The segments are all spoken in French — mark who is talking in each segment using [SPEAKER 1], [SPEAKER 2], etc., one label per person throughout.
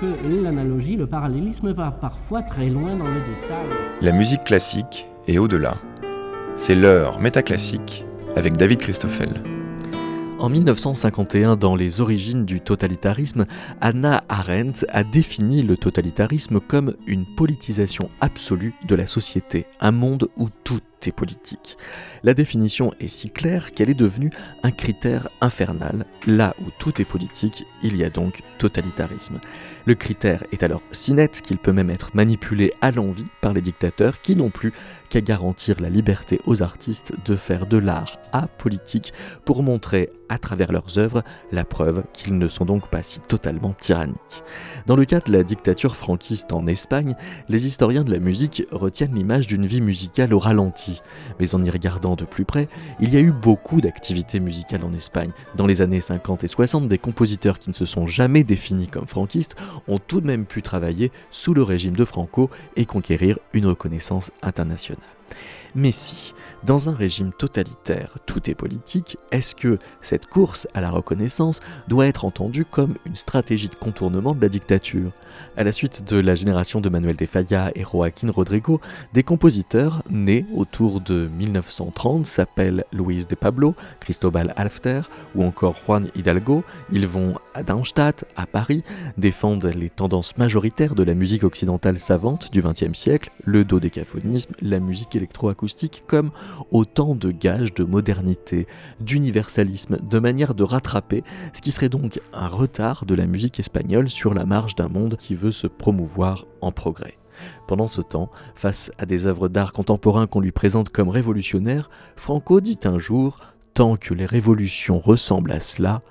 [SPEAKER 1] que l'analogie, le parallélisme va parfois très loin dans le détail.
[SPEAKER 2] La musique classique est au-delà. C'est l'heure métaclassique avec David Christoffel.
[SPEAKER 3] En 1951, dans Les origines du totalitarisme, Anna Arendt a défini le totalitarisme comme une politisation absolue de la société, un monde où tout La définition est si claire qu'elle est devenue un critère infernal. Là où tout est politique, il y a donc totalitarisme. Le critère est alors si net qu'il peut même être manipulé à l'envie par les dictateurs qui n'ont plus qu'à garantir la liberté aux artistes de faire de l'art apolitique pour montrer à travers leurs œuvres la preuve qu'ils ne sont donc pas si totalement tyranniques. Dans le cas de la dictature franquiste en Espagne, les historiens de la musique retiennent l'image d'une vie musicale au ralenti. Mais en y regardant de plus près, il y a eu beaucoup d'activités musicales en Espagne. Dans les années 50 et 60, des compositeurs qui ne se sont jamais définis comme franquistes ont tout de même pu travailler sous le régime de Franco et conquérir une reconnaissance internationale. Mais si, dans un régime totalitaire, tout est politique, est-ce que cette course à la reconnaissance doit être entendue comme une stratégie de contournement de la dictature? À la suite de la génération de Manuel de Falla et Joaquín Rodrigo, des compositeurs nés autour de 1930 s'appellent Luis de Pablo, Cristobal Alfter ou encore Juan Hidalgo. Ils vont à Darmstadt, à Paris, défendent les tendances majoritaires de la musique occidentale savante du XXe siècle, le dodécaphonisme, la musique électroacoustique comme autant de gages de modernité, d'universalisme, de manière de rattraper ce qui serait donc un retard de la musique espagnole sur la marge d'un monde qui veut se promouvoir en progrès. Pendant ce temps, face à des œuvres d'art contemporain qu'on lui présente comme révolutionnaires, Franco dit un jour Tant que les révolutions ressemblent à cela,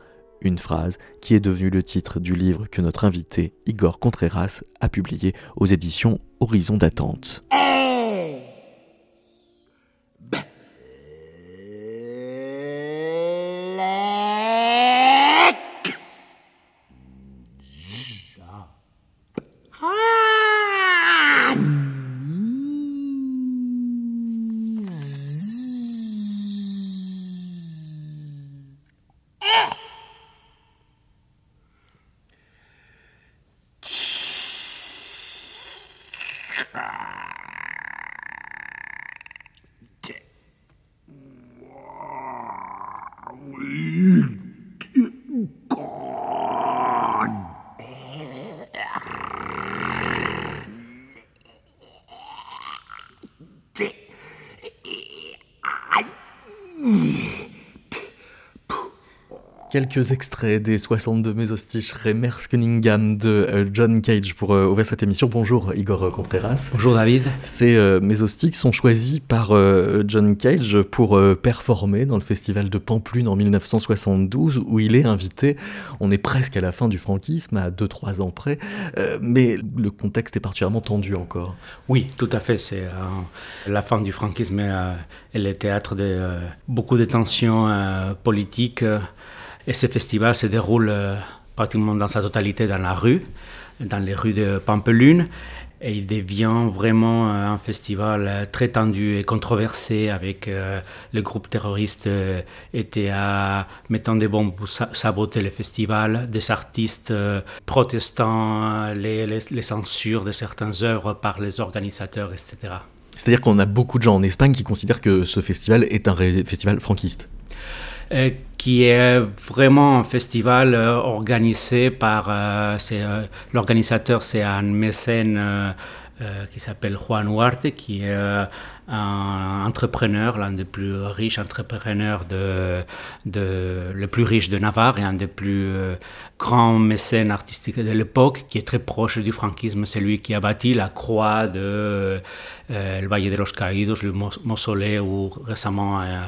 [SPEAKER 3] une phrase qui est devenue le titre du livre que notre invité Igor Contreras a publié aux éditions Horizon d'attente. Quelques extraits des 62 Mésostiches Remers Cunningham de euh, John Cage pour euh, ouvrir cette émission. Bonjour Igor Contreras.
[SPEAKER 4] Bonjour David.
[SPEAKER 3] Ces euh, sont choisis par John Cage pour performer dans le festival de Pamplune en 1972 où il est invité. On est presque à la fin du franquisme, à 2-3 ans près, mais le contexte est particulièrement tendu encore.
[SPEAKER 4] Oui, tout à fait. C'est la fin du franquisme et le théâtre de beaucoup de tensions politiques. Et ce festival se déroule euh, pratiquement dans sa totalité dans la rue, dans les rues de Pampelune. Et il devient vraiment euh, un festival euh, très tendu et controversé avec le groupe terroriste ETA mettant des bombes pour saboter le festival, des artistes protestant les censures de certaines œuvres par les organisateurs, etc.
[SPEAKER 3] C'est-à-dire qu'on a beaucoup de gens en Espagne qui considèrent que ce festival est un festival franquiste.
[SPEAKER 4] Euh, qui est vraiment un festival euh, organisé par euh, l'organisateur, c'est un mécène qui s'appelle Juan Huarte, qui est un entrepreneur, l'un des plus riches entrepreneurs de, le plus riche de Navarre et un des plus grands mécènes artistiques de l'époque, qui est très proche du franquisme. C'est lui qui a bâti la croix de euh, le Valle de los Caídos, le mausolée où récemment, euh,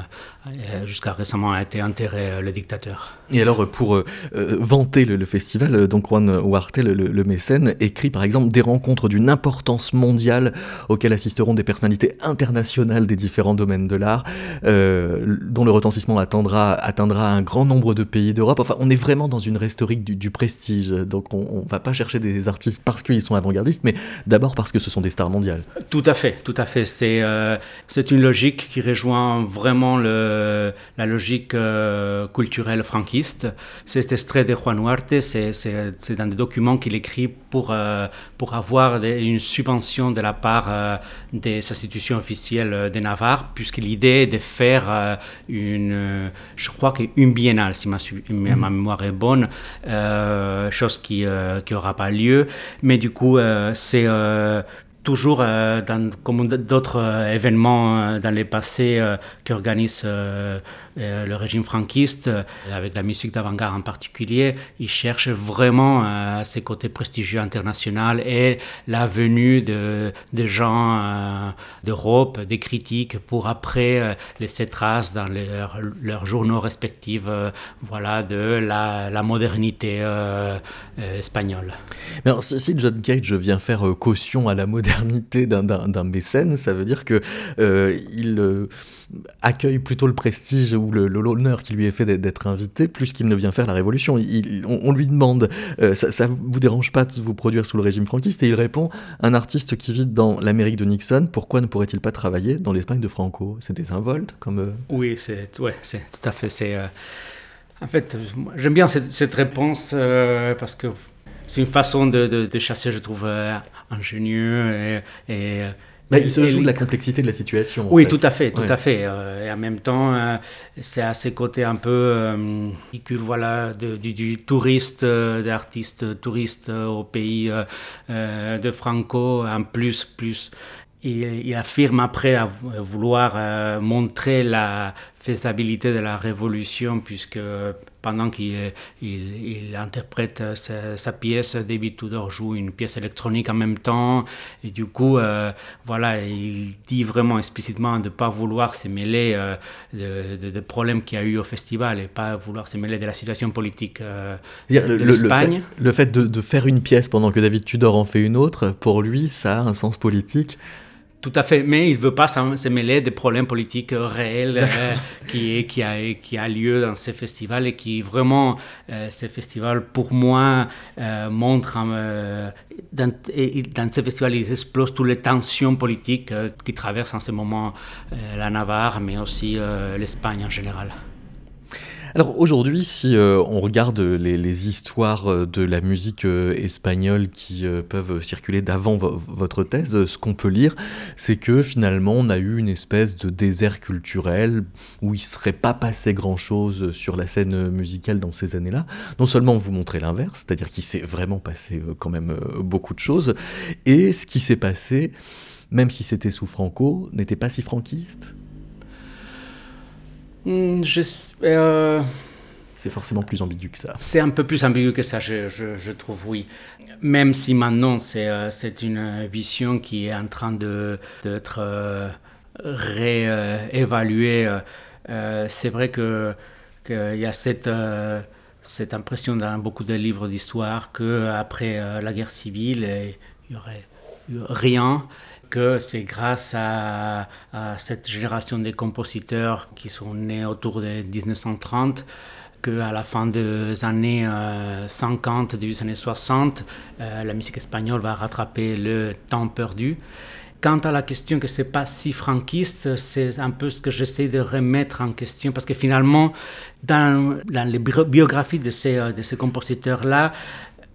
[SPEAKER 4] euh, jusqu'à récemment a été enterré le dictateur.
[SPEAKER 3] Et alors, pour vanter le, festival, donc Juan Huarte, le, mécène, écrit par exemple des rencontres d'une importance mondiale auxquelles assisteront des personnalités internationales international des différents domaines de l'art, euh, dont le retentissement atteindra, atteindra un grand nombre de pays d'Europe. Enfin, on est vraiment dans une rhétorique du, prestige. Donc, on ne va pas chercher des artistes parce qu'ils sont avant-gardistes, mais d'abord parce que ce sont des stars mondiales.
[SPEAKER 4] Tout à fait, tout à fait. C'est euh, une logique qui rejoint vraiment le, la logique euh, culturelle franquiste. Cet extrait de Juan Huarte, c'est dans des documents qu'il écrit pour, pour avoir une subvention de la part des institutions officielles de Navarre, puisque l'idée est de faire une, je crois qu'une biennale, si ma, ma, mémoire est bonne, chose qui n'aura pas lieu. Mais du coup, c'est toujours dans, comme d'autres événements dans les passés qu'organise euh, le régime franquiste, euh, avec la musique d'avant-garde en particulier, il cherche vraiment euh, ses côtés prestigieux internationaux et la venue de, gens d'Europe, des critiques, pour après laisser trace dans leurs journaux respectifs voilà, de la, modernité espagnole.
[SPEAKER 3] Mais si John Cage vient faire caution à la modernité d'un mécène, ça veut dire que il accueille plutôt le prestige l'honneur qui lui est fait d'être invité, plus qu'il ne vient faire la révolution. on, lui demande, euh, ça, ne vous dérange pas de vous produire sous le régime franquiste? Et il répond, un artiste qui vit dans l'Amérique de Nixon, pourquoi ne pourrait-il pas travailler dans l'Espagne de Franco? C'est désinvolte comme... Euh,
[SPEAKER 4] oui, c'est ouais, tout à fait... euh, En fait, j'aime bien cette, réponse parce que c'est une façon de, chasser, je trouve, ingénieux et
[SPEAKER 3] bah, il se joue de la complexité de la situation.
[SPEAKER 4] Oui, tout à fait, tout à fait. Euh, et en même temps, euh, c'est à ces côtés un peu euh, voilà, du, touriste, d'artiste touriste au pays de Franco, en plus, plus. il affirme après vouloir montrer la faisabilité de la révolution, puisque pendant qu'il il, interprète sa, pièce, David Tudor joue une pièce électronique en même temps. Et du coup, euh, voilà, il dit vraiment explicitement de ne pas vouloir se mêler euh, des de, problèmes qu'il y a eu au festival et pas vouloir se mêler de la situation politique euh, de l'Espagne.
[SPEAKER 3] Le, fait, de, de faire une pièce pendant que David Tudor en fait une autre, pour lui, ça a un sens politique
[SPEAKER 4] tout à fait, mais il ne veut pas se mêler des problèmes politiques réels euh, qui, qui, a, qui a lieu dans ces festivals et qui vraiment, euh, ces festivals, pour moi, euh, montrent, dans, dans ces festivals, ils explosent toutes les tensions politiques qui traversent en ce moment la Navarre, mais aussi l'Espagne en général.
[SPEAKER 3] Alors aujourd'hui, si euh, on regarde les, histoires euh, de la musique euh, espagnole qui peuvent circuler d'avant votre thèse, ce qu'on peut lire, c'est que finalement on a eu une espèce de désert culturel où il ne serait pas passé grand-chose sur la scène musicale dans ces années-là. Non seulement vous montrez l'inverse, c'est-à-dire qu'il s'est vraiment passé quand même beaucoup de choses, et ce qui s'est passé, même si c'était sous Franco, n'était pas si franquiste?
[SPEAKER 4] Hmm, euh,
[SPEAKER 3] c'est forcément plus ambigu que ça.
[SPEAKER 4] C'est un peu plus ambigu que ça, je, trouve, oui. Même si maintenant c'est euh, une vision qui est en train d'être euh, réévaluée, c'est vrai qu'il y a cette, cette impression dans beaucoup de livres d'histoire qu'après la guerre civile, il n'y aurait rien que c'est grâce à, cette génération de compositeurs qui sont nés autour de 1930 qu'à la fin des années 50, euh, des années 60, euh, la musique espagnole va rattraper le temps perdu. Quant à la question que c'est pas si franquiste, c'est un peu ce que j'essaie de remettre en question parce que finalement, dans, les biographies de ces, de ces compositeurs-là,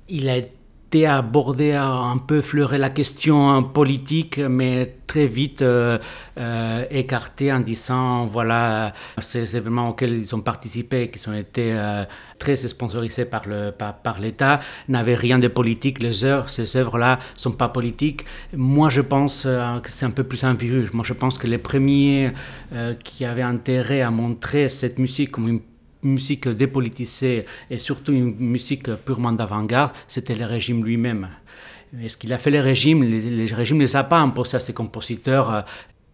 [SPEAKER 4] il a été été abordé, un peu fleurer la question politique, mais très vite euh, euh, écarté en disant voilà, ces événements auxquels ils ont participé, qui ont été euh, très sponsorisés par l'État, par, par n'avaient rien de politique. Les œuvres, ces œuvres-là sont pas politiques. Moi, je pense que c'est un peu plus ambigu. Moi, je pense que les premiers qui avaient intérêt à montrer cette musique comme une musique dépolitisée et surtout une musique purement d'avant-garde, c'était le régime lui-même. Et ce qu'il a fait le régime, le régime ne les a pas imposés à ses compositeurs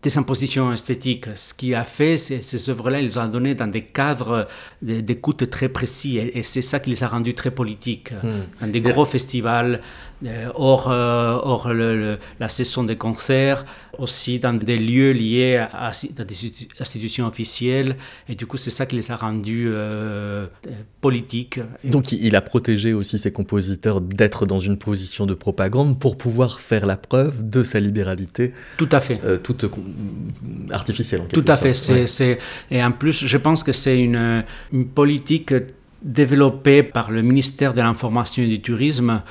[SPEAKER 4] des impositions esthétiques. Ce qu'il a fait, ces œuvres-là, ils ont donné dans des cadres d'écoute très précis et, c'est ça qui les a rendus très politiques. Hmm. Dans des gros festivals, euh, hors, euh, la session des concerts, aussi dans des lieux liés à, des institutions officielles. Et du coup, c'est ça qui les a rendus euh, politiques.
[SPEAKER 3] Donc, il a protégé aussi ses compositeurs d'être dans une position de propagande pour pouvoir faire la preuve de sa libéralité.
[SPEAKER 4] Tout à fait.
[SPEAKER 3] toute artificielle, en
[SPEAKER 4] Tout à fait. C'est, Et en plus, je pense que c'est une, une politique développée par le ministère de l'Information et du Tourisme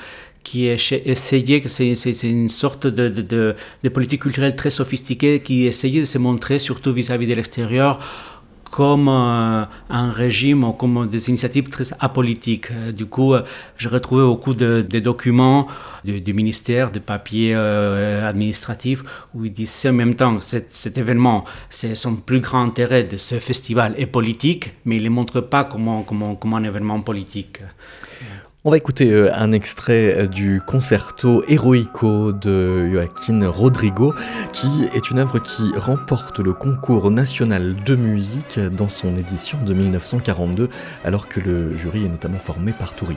[SPEAKER 4] qui essayait, c'est une sorte de, politique culturelle très sophistiquée qui essayait de se montrer, surtout vis-à-vis de l'extérieur, comme euh, un régime ou comme des initiatives très apolitiques. Euh, du coup, euh, j'ai retrouvé beaucoup de, documents du, ministère, de papiers administratifs, où ils disaient en même temps cet, cet événement, c'est son plus grand intérêt de ce festival est politique, mais il ne montre pas comment, comment, comme un événement politique.
[SPEAKER 3] On va écouter euh, un extrait euh, du concerto Heroico de Joaquin Rodrigo, qui est une œuvre qui remporte le concours national de musique dans son édition de 1942, alors que le jury est notamment formé par Tourine.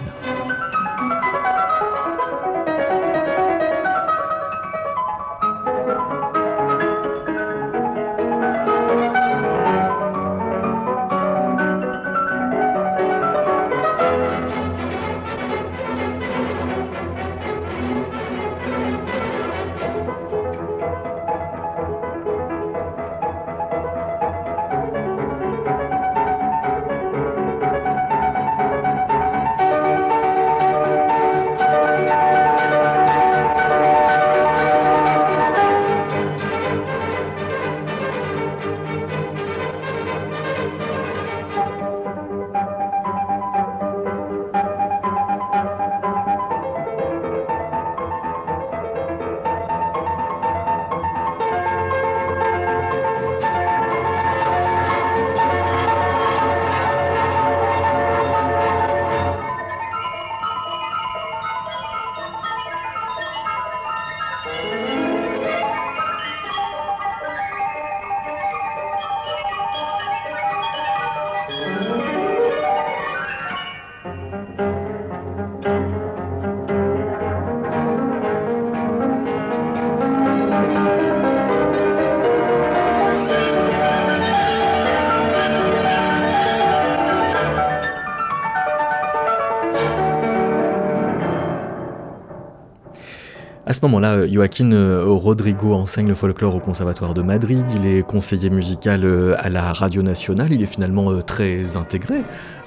[SPEAKER 3] À ce moment-là, euh, Joaquin euh, Rodrigo enseigne le folklore au Conservatoire de Madrid, il est conseiller musical euh, à la Radio Nationale, il est finalement très intégré.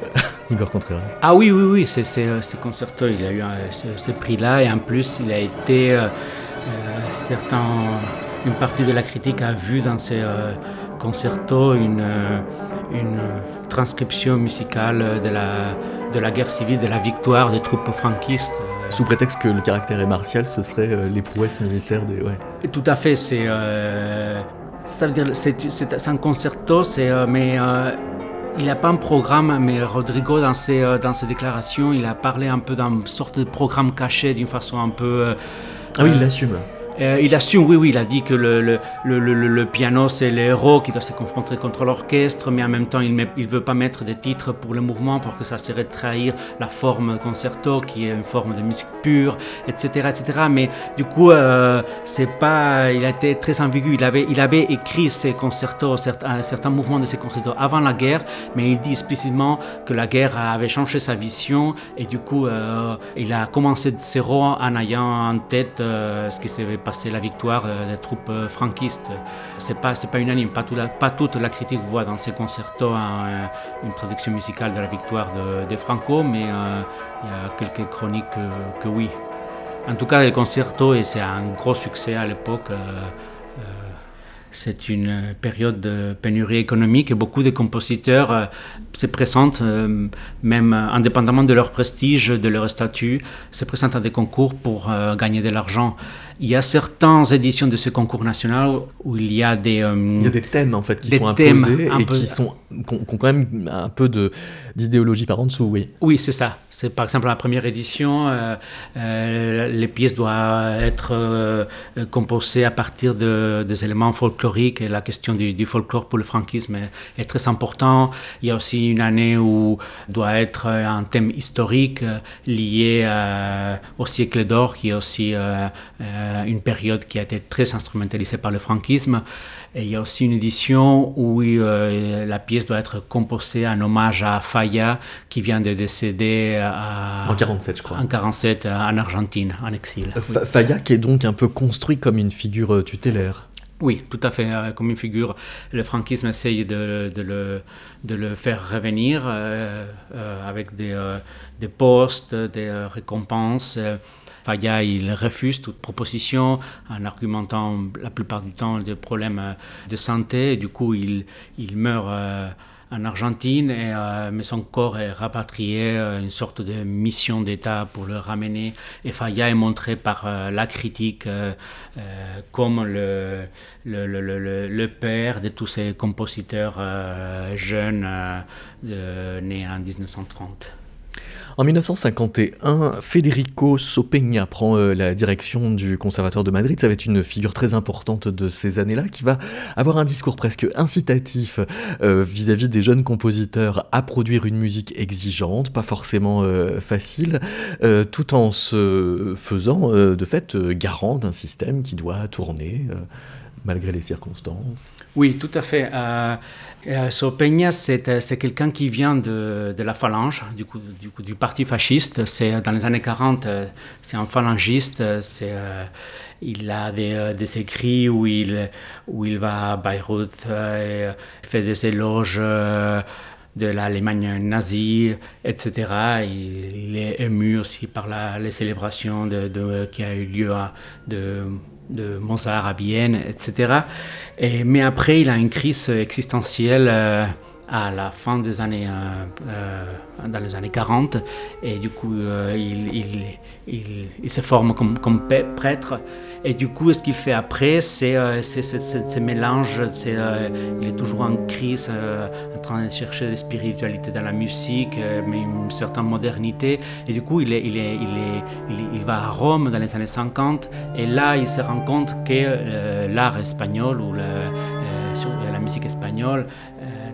[SPEAKER 3] Igor Contreras.
[SPEAKER 4] Ah oui, oui, oui, c'est ce concerto, il a eu ce, prix-là et en plus il a été, certain, une partie de la critique a vu dans ces concertos une, une transcription musicale de la, de la guerre civile, de la victoire des troupes franquistes.
[SPEAKER 3] Sous prétexte que le caractère est martial, ce serait euh, les prouesses militaires des. Ouais.
[SPEAKER 4] Tout à fait, c'est. Euh, ça veut dire, c'est un concerto, c'est, euh, mais il n'a pas un programme, mais Rodrigo, dans ses, dans ses déclarations, il a parlé un peu d'une sorte de programme caché d'une façon un peu.
[SPEAKER 3] ah oui, il l'assume.
[SPEAKER 4] Euh, il assume, oui, oui, il a dit que le, le, le, le piano, c'est le héros qui doit se confronter contre l'orchestre, mais en même temps, il ne veut pas mettre des titres pour le mouvement, parce que ça serait trahir la forme concerto, qui est une forme de musique pure, etc. etc. Mais du coup, euh, pas, il a été très ambigu. Il avait, il avait écrit ses concertos, certains, mouvements de ses concertos avant la guerre, mais il dit explicitement que la guerre avait changé sa vision, et du coup, euh, il a commencé de zéro en ayant en tête ce qui s'est passer la victoire euh, des troupes euh, franquistes. C'est pas, pas unanime, pas, pas toute la critique voit dans ces concertos euh, une traduction musicale de la victoire de, Franco, mais il y a quelques chroniques que, oui. En tout cas, le concerto, et c'est un gros succès à l'époque, c'est une période de pénurie économique et beaucoup de compositeurs euh, se présentent, même indépendamment de leur prestige, de leur statut, se présentent à des concours pour gagner de l'argent. Il y a certaines éditions de ce concours national où il y a des...
[SPEAKER 3] il y a des thèmes en fait qui sont imposés et qui, sont, qui ont, quand même un peu d'idéologie par en dessous, oui.
[SPEAKER 4] Oui, c'est ça C'est par exemple la première édition, les pièces doivent être composées à partir de, des éléments folkloriques et la question du, folklore pour le franquisme est, très important. Il y a aussi une année où doit être un thème historique lié au siècle d'or, qui est aussi une période qui a été très instrumentalisée par le franquisme. Et il y a aussi une édition où euh, la pièce doit être composée en hommage à Faya, qui vient de décéder
[SPEAKER 3] en 47, je crois.
[SPEAKER 4] En 47, en Argentine, en exil.
[SPEAKER 3] Euh, Faya, qui est donc un peu construit comme une figure euh, tutélaire.
[SPEAKER 4] Oui, tout à fait, comme une figure. Le franquisme essaye de, de, le, de le, faire revenir avec des, des, postes, des récompenses. Faya, il refuse toute proposition en argumentant la plupart du temps des problèmes euh, de santé. du coup, il, meurt euh, en Argentine, euh, mais son corps est rapatrié, une sorte de mission d'État pour le ramener. Et Faya est montré par la critique comme le, père de tous ces compositeurs jeunes nés en 1930.
[SPEAKER 3] En 1951, Federico Sopeña prend euh, la direction du Conservatoire de Madrid. Ça va être une figure très importante de ces années-là qui va avoir un discours presque incitatif euh, vis-à-vis des jeunes compositeurs à produire une musique exigeante, pas forcément euh, facile, tout en se faisant de fait garant d'un système qui doit tourner malgré les circonstances.
[SPEAKER 4] Oui, tout à fait. Euh euh, c'est quelqu'un qui vient de, la phalange, du, coup, du, parti fasciste. C'est dans les années 40, euh, c'est un phalangiste. Il a des, écrits où il, va à Beyrouth et fait des éloges de l'Allemagne nazie, etc. Il, est ému aussi par les célébrations qui a eu lieu à, de Mozart à Vienne, etc. Et, mais après, il a une crise existentielle euh, à la fin des années, euh, euh, dans les années 40, et du coup, il, il, se forme comme, comme prêtre. Et du coup, ce qu'il fait après, c'est ce mélange. il est toujours en crise, en train de chercher la spiritualité dans la musique, mais une certaine modernité. Et du coup, il, est, il, est, il, est, il, va à Rome dans les années 50. Et là, il se rend compte que l'art espagnol ou la musique espagnole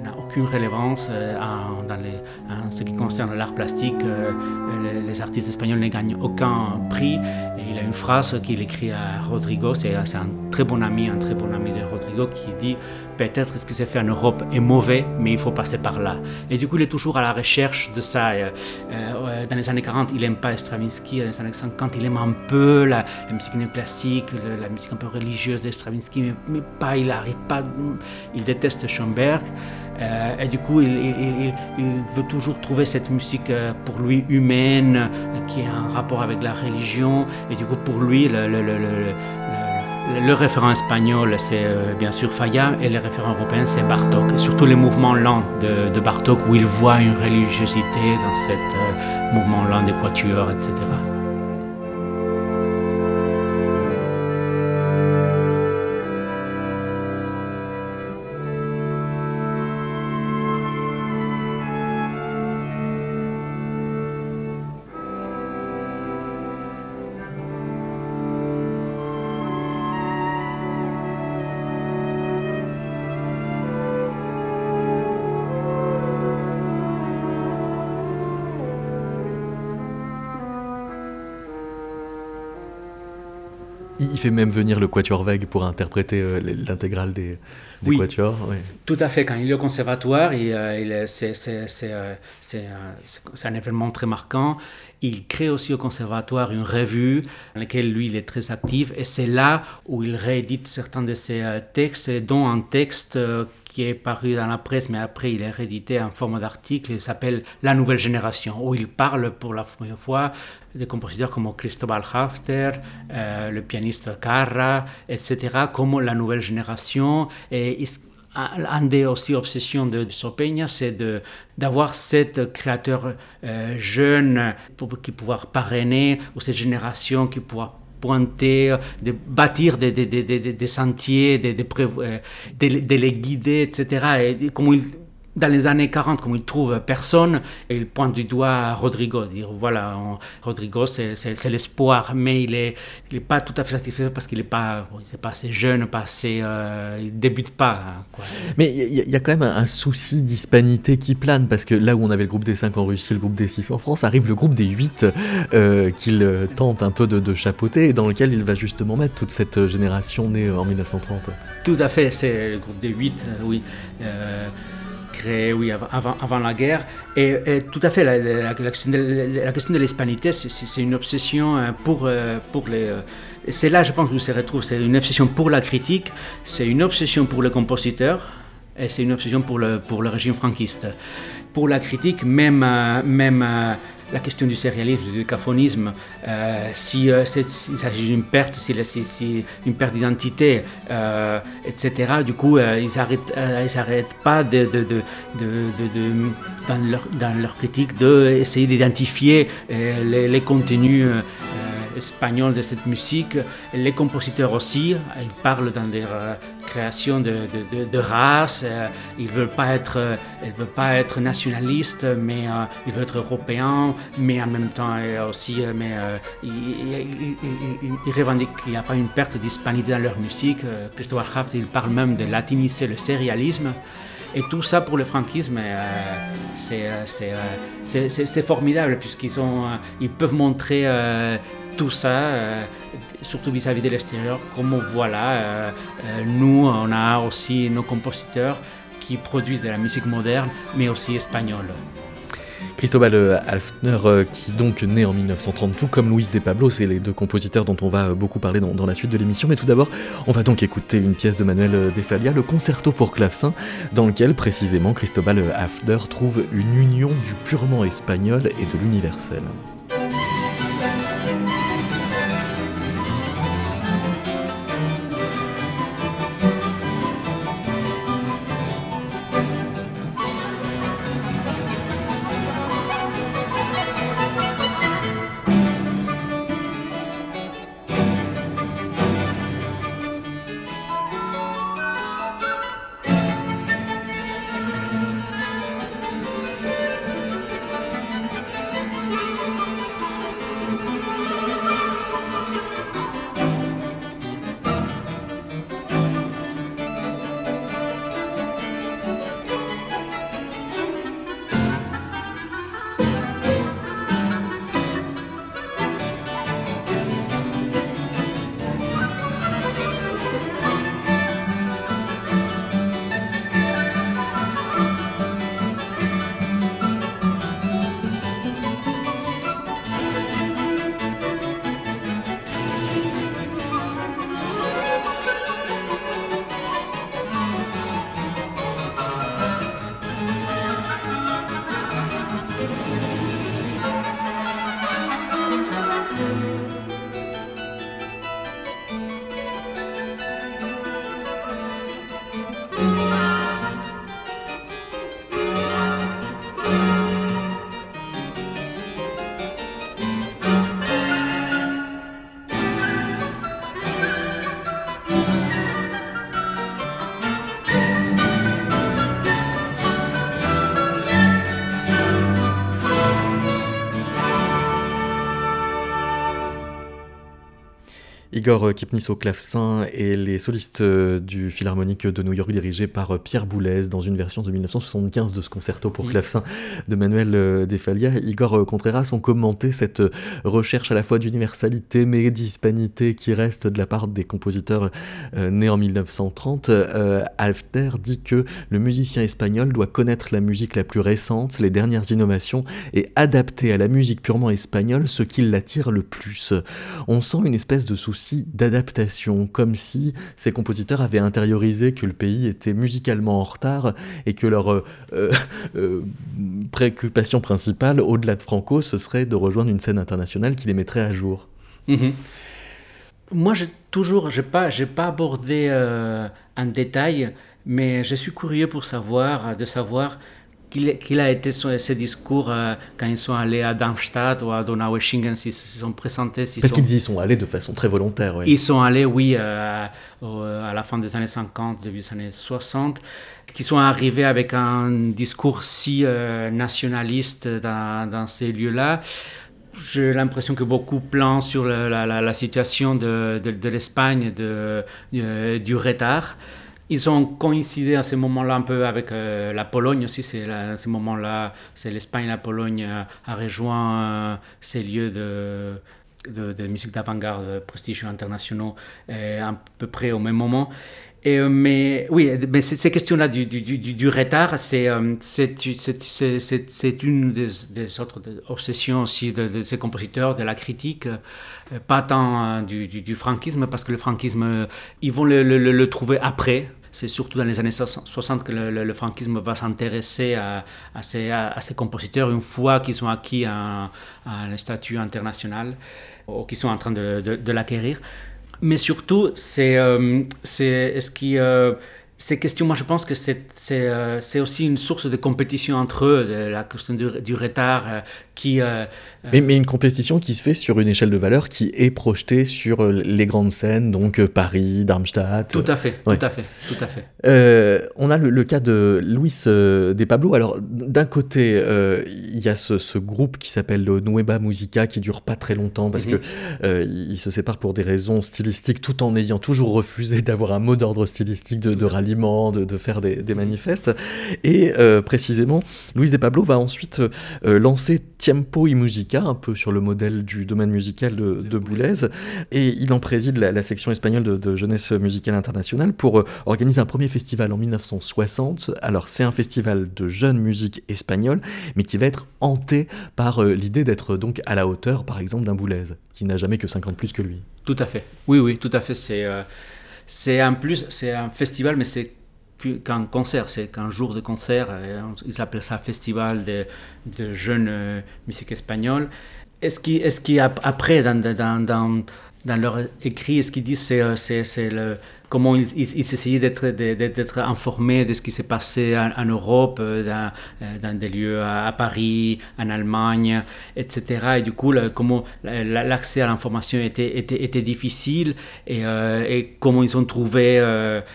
[SPEAKER 4] n'a aucune relevance en, dans ce qui concerne l'art plastique. Les, les, artistes espagnols ne gagnent aucun prix. Il a une phrase qu'il écrit à Rodrigo, c'est un très bon ami, un très bon ami de Rodrigo, qui dit peut-être ce qui s'est fait en Europe est mauvais, mais il faut passer par là. Et du coup, il est toujours à la recherche de ça. Euh, euh, dans les années 40, il n'aime pas Stravinsky. Dans les années 50, il aime un peu la, musique néoclassique, la musique un peu religieuse de Stravinsky, mais, pas, il n'arrive pas. Il déteste Schoenberg. Euh, et du coup, il, veut toujours trouver cette musique pour lui humaine, qui a un rapport avec la religion. Et du coup, pour lui, le le référent espagnol, c'est euh, bien sûr Faya, et le référent européen, c'est Bartok. surtout les mouvements lents de, Bartok, où il voit une religiosité dans ce euh, mouvement lent des quatuors, etc.
[SPEAKER 3] Il fait même venir le Quatuor Vague pour interpréter euh, l'intégrale des, des
[SPEAKER 4] oui,
[SPEAKER 3] quatuors.
[SPEAKER 4] Tout à fait. Quand il est au conservatoire, euh, euh, c'est un événement très marquant. Il crée aussi au conservatoire une revue dans laquelle lui il est très actif et c'est là où il réédite certains de ses textes, dont un texte qui est paru dans la presse, mais après il est réédité en forme d'article, il s'appelle La Nouvelle Génération, où il parle pour la première fois des compositeurs comme Cristobal Hafter, euh, le pianiste Carra, etc., comme la nouvelle génération. Et un des aussi obsessions de Sopeña, c'est d'avoir cet créateur euh, jeune pour, qui pouvoir parrainer, ou cette génération qui pourra pointer, de bâtir des, des, des, des sentiers, de, de, les guider, etc. Et comme il dans les années 40, comme il trouve personne, il pointe du doigt Rodrigo, dire voilà, Rodrigo c'est l'espoir, mais il n'est il est pas tout à fait satisfait parce qu'il n'est pas, pas assez jeune, pas assez, euh, il débute pas.
[SPEAKER 3] Mais il y, a quand même un, souci d'hispanité qui plane, parce que là où on avait le groupe des 5 en Russie, le groupe des 6 en France, arrive le groupe des 8 euh, qu'il euh, tente un peu de, de chapeauter et dans lequel il va justement mettre toute cette génération née en 1930.
[SPEAKER 4] Tout à fait, c'est le groupe des 8, oui. Euh, oui, avant, la guerre. Et, tout à fait, la, question de l'hispanité, c'est une obsession euh, pour, euh, pour les... C'est là, je pense, où se retrouve. C'est une obsession pour la critique, c'est une obsession pour le compositeur, et c'est une obsession pour le, pour le régime franquiste. Pour la critique, même, même la question du sérialisme, du décaphonisme, euh, si euh, s'agit d'une perte, si, une perte d'identité, euh, etc. Du coup, ils n'arrêtent pas de, de, de, dans, leur, dans, leur, critique d'essayer d'identifier les, les, contenus espagnols de cette musique. Les compositeurs aussi, ils parlent dans des création de, de, de, race. Euh, ils veulent, pas être, euh, veulent pas être nationalistes, mais euh, ils veulent être européens, mais en même temps aussi, mais, ils, revendiquent qu'il n'y a pas une perte d'hispanité dans leur musique. Christopher Haft, il parle même de latiniser le sérialisme. Et tout ça pour le franquisme, c'est formidable puisqu'ils ils peuvent montrer tout ça surtout vis-à-vis de l'extérieur, comme voilà, euh, euh, nous, on a aussi nos compositeurs qui produisent de la musique moderne, mais aussi espagnole.
[SPEAKER 3] Cristobal Alfner, euh, qui donc naît en 1930, tout comme Luis de Pablo, c'est les deux compositeurs dont on va beaucoup parler dans, la suite de l'émission. Mais tout d'abord, on va donc écouter une pièce de Manuel de Falia, le concerto pour clavecin, dans lequel précisément Cristobal Alfner trouve une union du purement espagnol et de l'universel. Igor Kipnis au clavecin et les solistes euh, du Philharmonique de New York dirigés par euh, Pierre Boulez dans une version de 1975 de ce concerto pour clavecin de Manuel euh, Defalia. Igor Contreras ont commenté cette recherche à la fois d'universalité mais d'hispanité qui reste de la part des compositeurs nés en 1930. Alfter dit que le musicien espagnol doit connaître la musique la plus récente, les dernières innovations et adapter à la musique purement espagnole ce qui l'attire le plus. On sent une espèce de souci d'adaptation, comme si ces compositeurs avaient intériorisé que le pays était musicalement en retard et que leur euh, euh, euh, préoccupation principale, au-delà de Franco, ce serait de rejoindre une scène internationale qui les mettrait à jour.
[SPEAKER 4] Mhm. Moi, j'ai toujours, j'ai pas, j'ai pas abordé en détail, mais je suis curieux pour savoir, de savoir qu'il a été ces discours euh, quand ils sont allés à Darmstadt ou à Donaueschingen, s'ils se sont présentés.
[SPEAKER 3] Parce qu'ils y sont allés de façon très volontaire. Oui.
[SPEAKER 4] Ils sont allés, oui, euh, à la fin des années 50, début des années 60, qui sont arrivés avec un discours si euh, nationaliste dans, dans ces lieux-là. J'ai l'impression que beaucoup planent sur la, la, situation de, de, de l'Espagne, du retard ils ont coïncidé à ce moment-là un peu avec euh, la Pologne aussi. C'est à ce moment-là, c'est l'Espagne, la Pologne euh, a rejoint euh, ces lieux de, musique d'avant-garde, prestigieux internationaux, à peu près au même moment. Et, mais oui, mais ces questions-là du, du, du, du, retard, c'est une des, autres obsessions aussi de, ces compositeurs, de la critique, pas tant du, franquisme, parce que le franquisme, ils vont le trouver après, c'est surtout dans les années 60 que le, franquisme va s'intéresser à, ces, compositeurs une fois qu'ils ont acquis un, statut international ou qu'ils sont en train de, l'acquérir. Mais surtout, c'est euh. Euh, ces questions, moi je pense que c'est euh, aussi une source de compétition entre eux, la question du, retard qui... Euh,
[SPEAKER 3] mais, mais, une compétition qui se fait sur une échelle de valeur qui est projetée sur les grandes scènes, donc Paris, Darmstadt.
[SPEAKER 4] Tout à fait, tout à fait, tout à
[SPEAKER 3] fait. on a le, cas de Luis De Pablo. Alors d'un côté, il y a ce, groupe qui s'appelle le Nueva Musica qui dure pas très longtemps parce mhm. que il se sépare pour des raisons stylistiques tout en ayant toujours refusé d'avoir un mot d'ordre stylistique de, de rallier de, faire des, manifestes. Et euh, précisément, Luis de Pablo va ensuite euh, lancer Tiempo y Musica, un peu sur le modèle du domaine musical de, de Boulez. Et il en préside la, section espagnole de, jeunesse musicale internationale pour euh, organiser un premier festival en 1960. Alors, c'est un festival de jeune musique espagnole, mais qui va être hanté par l'idée d'être donc à la hauteur, par exemple, d'un Boulez, qui n'a jamais que 50 plus que lui.
[SPEAKER 4] Tout à fait. Oui, oui, tout à fait. C'est. C'est un plus, c'est un festival, mais c'est qu'un concert, c'est qu'un jour de concert. Euh, ils appellent ça festival de, de jeunes euh, musique espagnole. Est-ce qu'après, dans, dans, dans, dans leur écrit, ce qu'ils disent, c'est, euh, c'est, le comment ils, ils, essayaient d'être, informés de ce qui s'est passé en, Europe, euh, dans, euh, dans, des lieux à, Paris, en Allemagne, etc. Et du coup, comment l'accès à l'information était, était, était, difficile et, euh, et, comment ils ont trouvé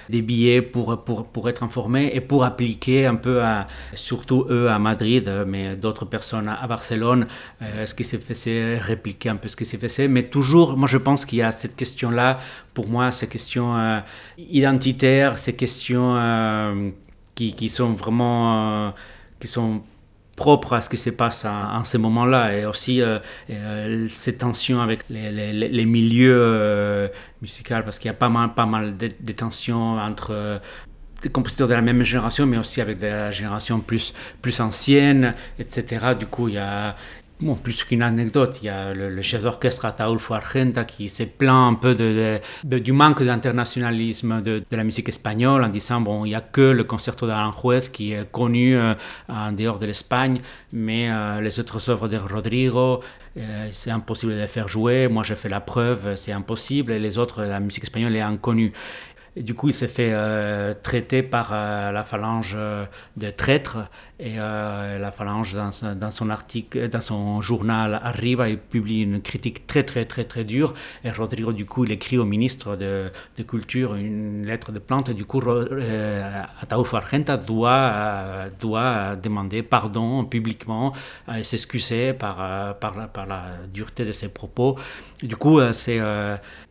[SPEAKER 4] des billets pour, pour, pour, être informés et pour appliquer un peu, à, surtout eux à Madrid, mais d'autres personnes à, Barcelone, ce qui s'est fait, répliquer un peu ce qui s'est fait. Mais toujours, moi je pense qu'il y a cette question-là, pour moi, ces questions identitaires, ces questions euh, qui, qui, sont vraiment euh, qui sont propres à ce qui se passe en, ce moment-là et aussi euh, ces tensions avec les, milieux musicaux parce qu'il y a pas mal, pas mal de, tensions entre des compositeurs de la même génération, mais aussi avec des générations plus, plus anciennes, etc. Du coup, il y a, Bon, plus qu'une anecdote, il y a le, chef d'orchestre Ataulfo Argenta qui s'est plaint un peu du manque d'internationalisme de, la musique espagnole en disant bon, il n'y a que le concerto d'Aranjuez qui est connu euh, en dehors de l'Espagne, mais euh, les autres œuvres de Rodrigo, euh, c'est impossible de les faire jouer. Moi, j'ai fait la preuve, c'est impossible, et les autres, la musique espagnole est inconnue. Et du coup, il s'est fait euh, traiter par euh, la phalange euh, de traîtres. Et la phalange, dans, son article, dans son journal Arriba, il publie une critique très, très, très, très dure. Et Rodrigo, du coup, il écrit au ministre de, Culture une lettre de plainte. Et du coup, Ataúfo Argenta doit, doit demander pardon publiquement et s'excuser par, par, la, dureté de ses propos. Du coup, c'est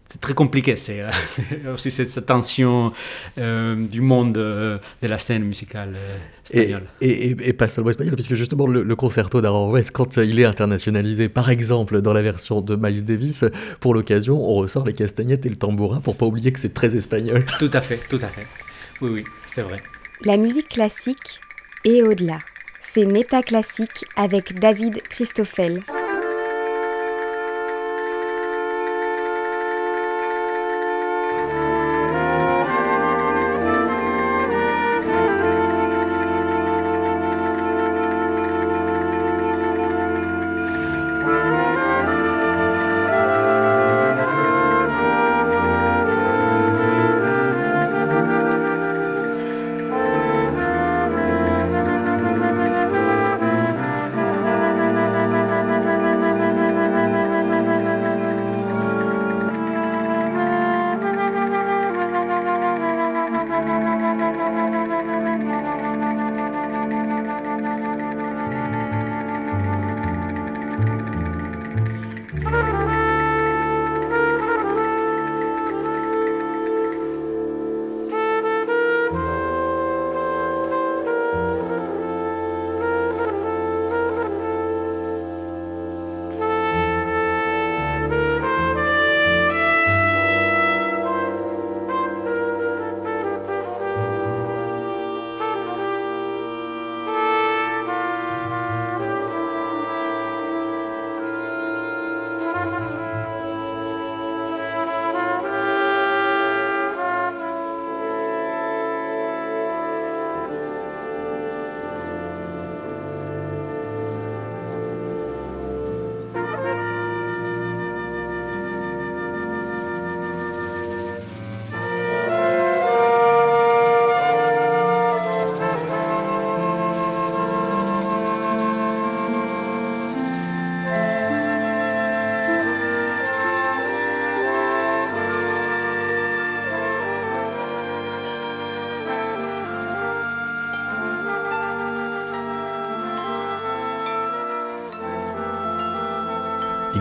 [SPEAKER 4] c'est très compliqué. C'est euh, aussi cette, tension euh, du monde euh, de la scène musicale espagnole.
[SPEAKER 3] Et, et, pas seulement espagnole, puisque justement le, concerto d'Aranjuez, quand il est internationalisé, par exemple dans la version de Miles Davis, pour l'occasion, on ressort les castagnettes et le tambourin pour pas oublier que c'est très espagnol.
[SPEAKER 4] Tout à fait, tout à fait. Oui, oui, c'est vrai.
[SPEAKER 5] La musique classique et au-delà. C'est Métaclassique avec David Christoffel.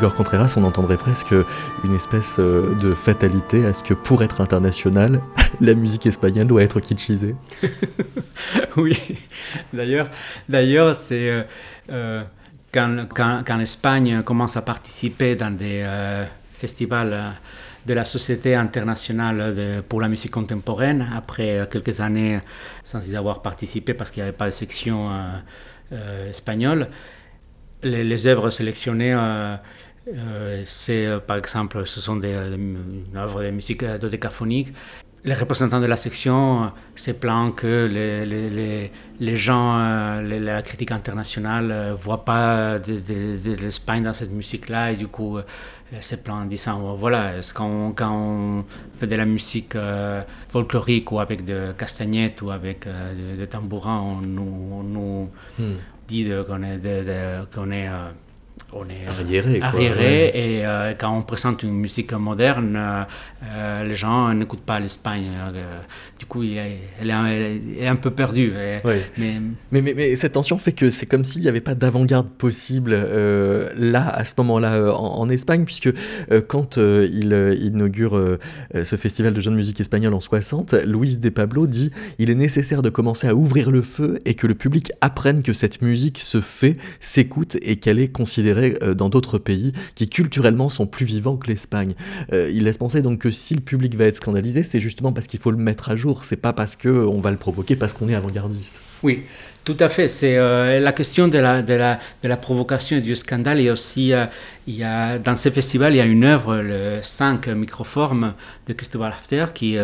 [SPEAKER 3] Igor Contreras, on entendrait presque une espèce de fatalité à ce que pour être international, la musique espagnole doit être kitschisée.
[SPEAKER 4] oui, d'ailleurs, d'ailleurs c'est quand, quand, l'Espagne commence à participer dans des festivals de la Société internationale pour la musique contemporaine, après quelques années sans y avoir participé parce qu'il n'y avait pas de section espagnole, les, œuvres sélectionnées, euh, euh, c'est euh, par exemple, ce sont des, œuvres de musique dodécaphonique. Les représentants de la section se plaignent que les, les, les gens, la critique internationale ne voient pas de, l'Espagne dans cette musique-là et du coup se plaignent en disant voilà, qu'on, quand on fait de la musique folklorique ou avec de castagnettes ou avec de, tambourins, on nous, nous hmm dit qu'on est, qu'on est euh, on est
[SPEAKER 3] arriéré.
[SPEAKER 4] arriéré et euh, quand on présente une musique moderne, euh, les gens n'écoutent pas l'Espagne. du coup, elle est, un, peu perdue.
[SPEAKER 3] Mais... Mais, mais, cette tension fait que c'est comme s'il n'y avait pas d'avant-garde possible là, à ce moment-là, en, Espagne, puisque quand il inaugure ce festival de jeunes musique espagnole en 60, Luis de Pablo dit il est nécessaire de commencer à ouvrir le feu et que le public apprenne que cette musique se fait, s'écoute et qu'elle est considérée euh, dans d'autres pays qui culturellement sont plus vivants que l'Espagne. Euh, il laisse penser donc que si le public va être scandalisé, c'est justement parce qu'il faut le mettre à jour, c'est pas parce qu'on va le provoquer parce qu'on est avant-gardiste.
[SPEAKER 4] Oui, tout à fait. C'est euh, la question de la, de, la, de la, provocation et du scandale. Et aussi, il y a, dans ce festival, il y a une œuvre, le 5 microformes de Christopher Hafter, qui,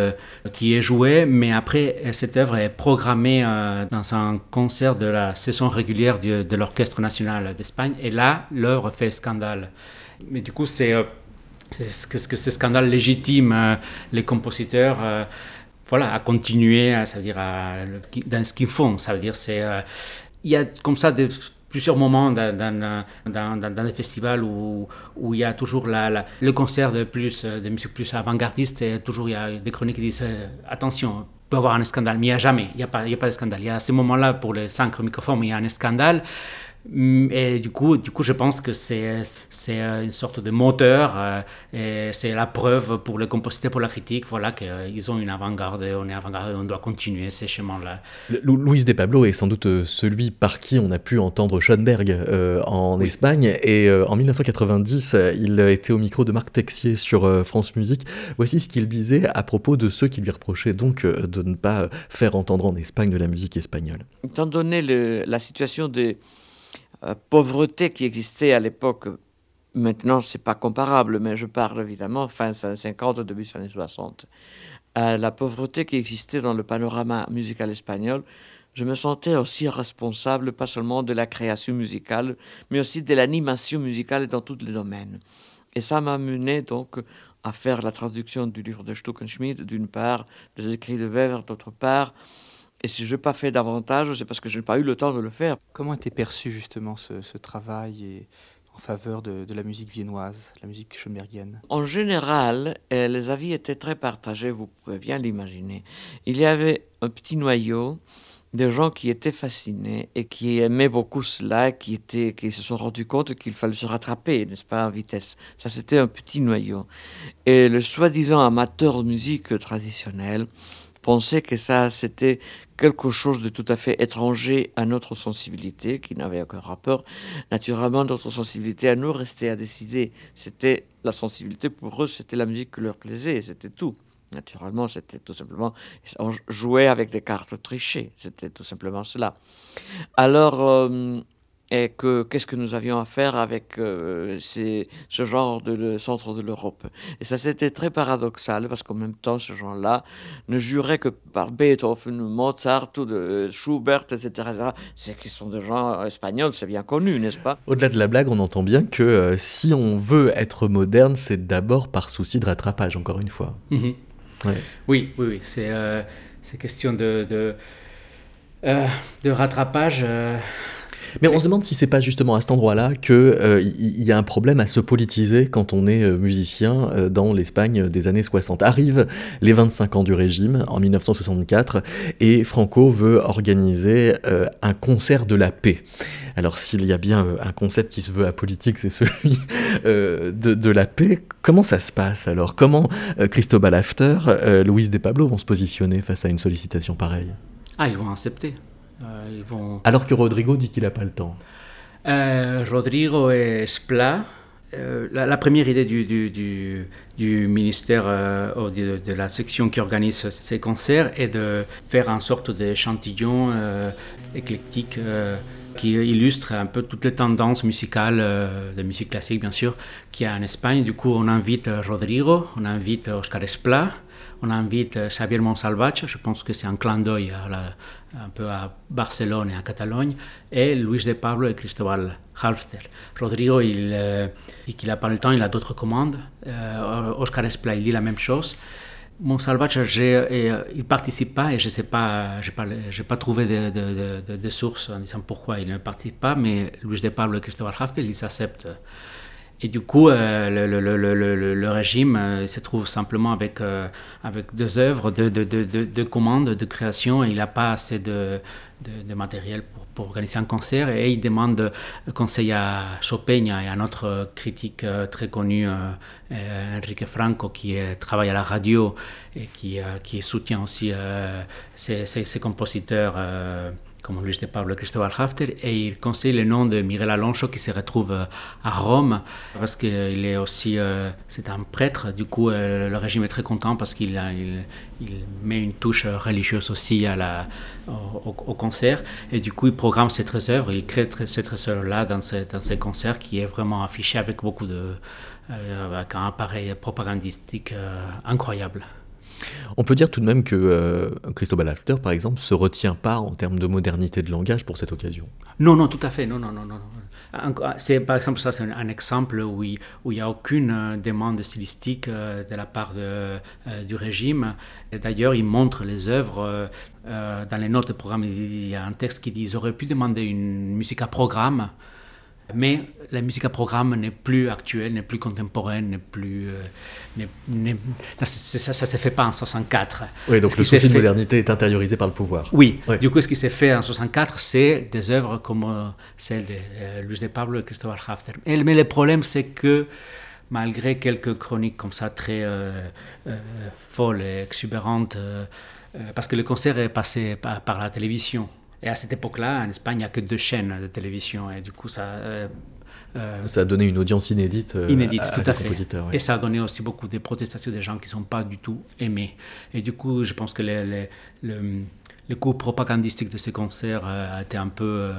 [SPEAKER 4] qui est jouée, mais après, cette œuvre est programmée dans un concert de la saison régulière de, l'Orchestre national d'Espagne. Et là, l'œuvre fait scandale. Mais du coup, c'est ce que ce scandale légitime euh, les compositeurs euh, voilà, à continuer, à, ça veut dire dans ce qu'ils font. Ça veut dire c'est euh, il y a comme ça plusieurs moments dans, dans, dans, des festivals où, il y a toujours le concert de plus de musique plus avant-gardiste et toujours il y a des chroniques qui disent attention peut avoir un scandale mais il n'y a jamais il n'y a pas de scandale il y a ces moments là pour les cinq microphones il y a un scandale et du coup, du coup, je pense que c'est, c'est une sorte de moteur, euh, et c'est la preuve pour les compositeurs, pour la critique, voilà, qu'ils ont une avant-garde, on est avant-garde, on doit continuer ces chemins-là.
[SPEAKER 3] Luis de Pablo est sans doute euh, celui par qui on a pu entendre Schoenberg euh, en Espagne, et en 1990, il était au micro de Marc Texier sur France Musique. Voici ce qu'il disait à propos de ceux qui lui reprochaient donc de ne pas faire entendre en Espagne de la musique espagnole.
[SPEAKER 6] Étant donné la situation des euh, pauvreté qui existait à l'époque. Maintenant, c'est pas comparable, mais je parle évidemment fin 50, début des années 60. Euh, la pauvreté qui existait dans le panorama musical espagnol, je me sentais aussi responsable, pas seulement de la création musicale, mais aussi de l'animation musicale dans tous les domaines. Et ça m'a mené donc à faire la traduction du livre de Stuckenschmidt, d'une part, des écrits de Weber, d'autre part, et si je n'ai pas fait davantage, c'est parce que je n'ai pas eu le temps de le faire.
[SPEAKER 7] Comment était perçu justement ce, travail et en faveur de, la musique viennoise, la musique schönbergienne
[SPEAKER 6] En général, eh, les avis étaient très partagés, vous pouvez bien l'imaginer. Il y avait un petit noyau de gens qui étaient fascinés et qui aimaient beaucoup cela, qui, étaient, qui se sont rendus compte qu'il fallait se rattraper, n'est-ce pas, en vitesse. Ça, c'était un petit noyau. Et le soi-disant amateur de musique traditionnelle pensait que ça, c'était quelque chose de tout à fait étranger à notre sensibilité, qui n'avait aucun rapport. Naturellement, notre sensibilité à nous restait à décider. C'était la sensibilité pour eux, c'était la musique qui leur plaisait, c'était tout. Naturellement, c'était tout simplement, on jouait avec des cartes trichées, c'était tout simplement cela. Alors, euh, et que qu'est-ce que nous avions à faire avec euh, ces, ce genre de centre de l'Europe? Et ça, c'était très paradoxal, parce qu'en même temps, ce genre-là ne jurait que par Beethoven, Mozart, ou de Schubert, etc. C'est qu'ils sont des gens espagnols, c'est bien connu, n'est-ce pas?
[SPEAKER 3] Au-delà de la blague, on entend bien que euh, si on veut être moderne, c'est d'abord par souci de rattrapage, encore une fois.
[SPEAKER 4] Mhm. Oui, oui, oui, c'est euh, question de, de, de rattrapage
[SPEAKER 3] Mais on se demande si c'est pas justement à cet endroit-là qu'il euh, y, a un problème à se politiser quand on est euh, musicien euh, dans l'Espagne des années 60. Arrivent les 25 ans du régime en 1964 et Franco veut organiser un concert de la paix. Alors s'il y a bien un concept qui se veut apolitique, c'est celui de, de, la paix. Comment ça se passe alors? Comment Cristobal After, Luis de Pablo vont se positionner face à une sollicitation pareille?
[SPEAKER 4] Ah, ils vont accepter.
[SPEAKER 3] Euh, vont... Alors que Rodrigo dit qu'il n'a pas le temps.
[SPEAKER 4] Euh, Rodrigo est plat. Euh, la, première idée du, du, du, ministère de, de, la section qui organise ces concerts est de faire une sorte d'échantillon éclectique qui illustre un peu toutes les tendances musicales, de musique classique bien sûr, qu'il y a en Espagne. Du coup, on invite Rodrigo, on invite Oscar Esplá, on invite Xavier Monsalvache, je pense que c'est un clin d'œil un peu à Barcelone et à Catalogne, et Luis de Pablo et Cristobal Halfter. Rodrigo, il, euh, il n'a pas le temps, il a d'autres commandes. Euh, Oscar Esplá, il dit la même chose. Monsalvache, euh, il participe pas et je sais pas, pas, trouvé de, de, sources en disant pourquoi il ne participe pas, mais Luis de Pablo et Cristobal Halfter, ils s'acceptent et du coup, euh, le, régime euh, se trouve simplement avec, euh, avec deux œuvres, deux, deux, deux, deux, commandes de création, il n'a pas assez de, matériel pour, organiser un concert, et il demande conseil à Chopin et à notre critique très connu, Enrique Franco, qui travaille à la radio et qui, soutient aussi ces, ces, compositeurs comme Luis de Pablo Cristóbal Hafter, et il conseille le nom de Miguel Alonso qui se retrouve euh, à Rome, parce qu'il est aussi, euh, c'est un prêtre, du coup euh, le régime est très content parce qu'il il, met une touche religieuse aussi à la, au, concert, et du coup il programme ces trois œuvres, il crée ces trois œuvres-là dans ces concerts qui est vraiment affiché avec beaucoup de, avec un appareil propagandistique incroyable.
[SPEAKER 3] On peut dire tout de même que euh, Cristobal par exemple, se retient pas en termes de modernité de langage pour cette occasion.
[SPEAKER 4] Non, non, tout à fait. Non, non, non, non. C'est par exemple ça, c'est un, exemple où il n'y a aucune euh, demande stylistique euh, de la part du régime. D'ailleurs, il montre les œuvres dans les notes de programme. Il y a un texte qui dit qu'ils auraient pu demander une musique à programme mais la musique à programme n'est plus actuelle, n'est plus contemporaine, n'est plus. Euh, ça ne se fait pas en 64.
[SPEAKER 3] Oui, donc le souci de modernité est intériorisé par le pouvoir.
[SPEAKER 4] Oui, du coup, ce qui s'est fait en 64, c'est des œuvres comme euh, celle de euh, Luis de Pablo et Christopher Hafter. mais le problème, c'est que malgré quelques chroniques comme ça très folles et exubérantes, parce que le concert est passé par la télévision, et à cette époque-là, en Espagne, il n'y a que deux chaînes de télévision. Et du coup, ça. Euh,
[SPEAKER 3] euh, ça a donné une audience inédite, euh,
[SPEAKER 4] inédite à, tout à, fait. Et ça a donné aussi beaucoup de protestations des gens qui ne sont pas du tout aimés. Et du coup, je pense que le, le, coup propagandistique de ces concerts a été un peu.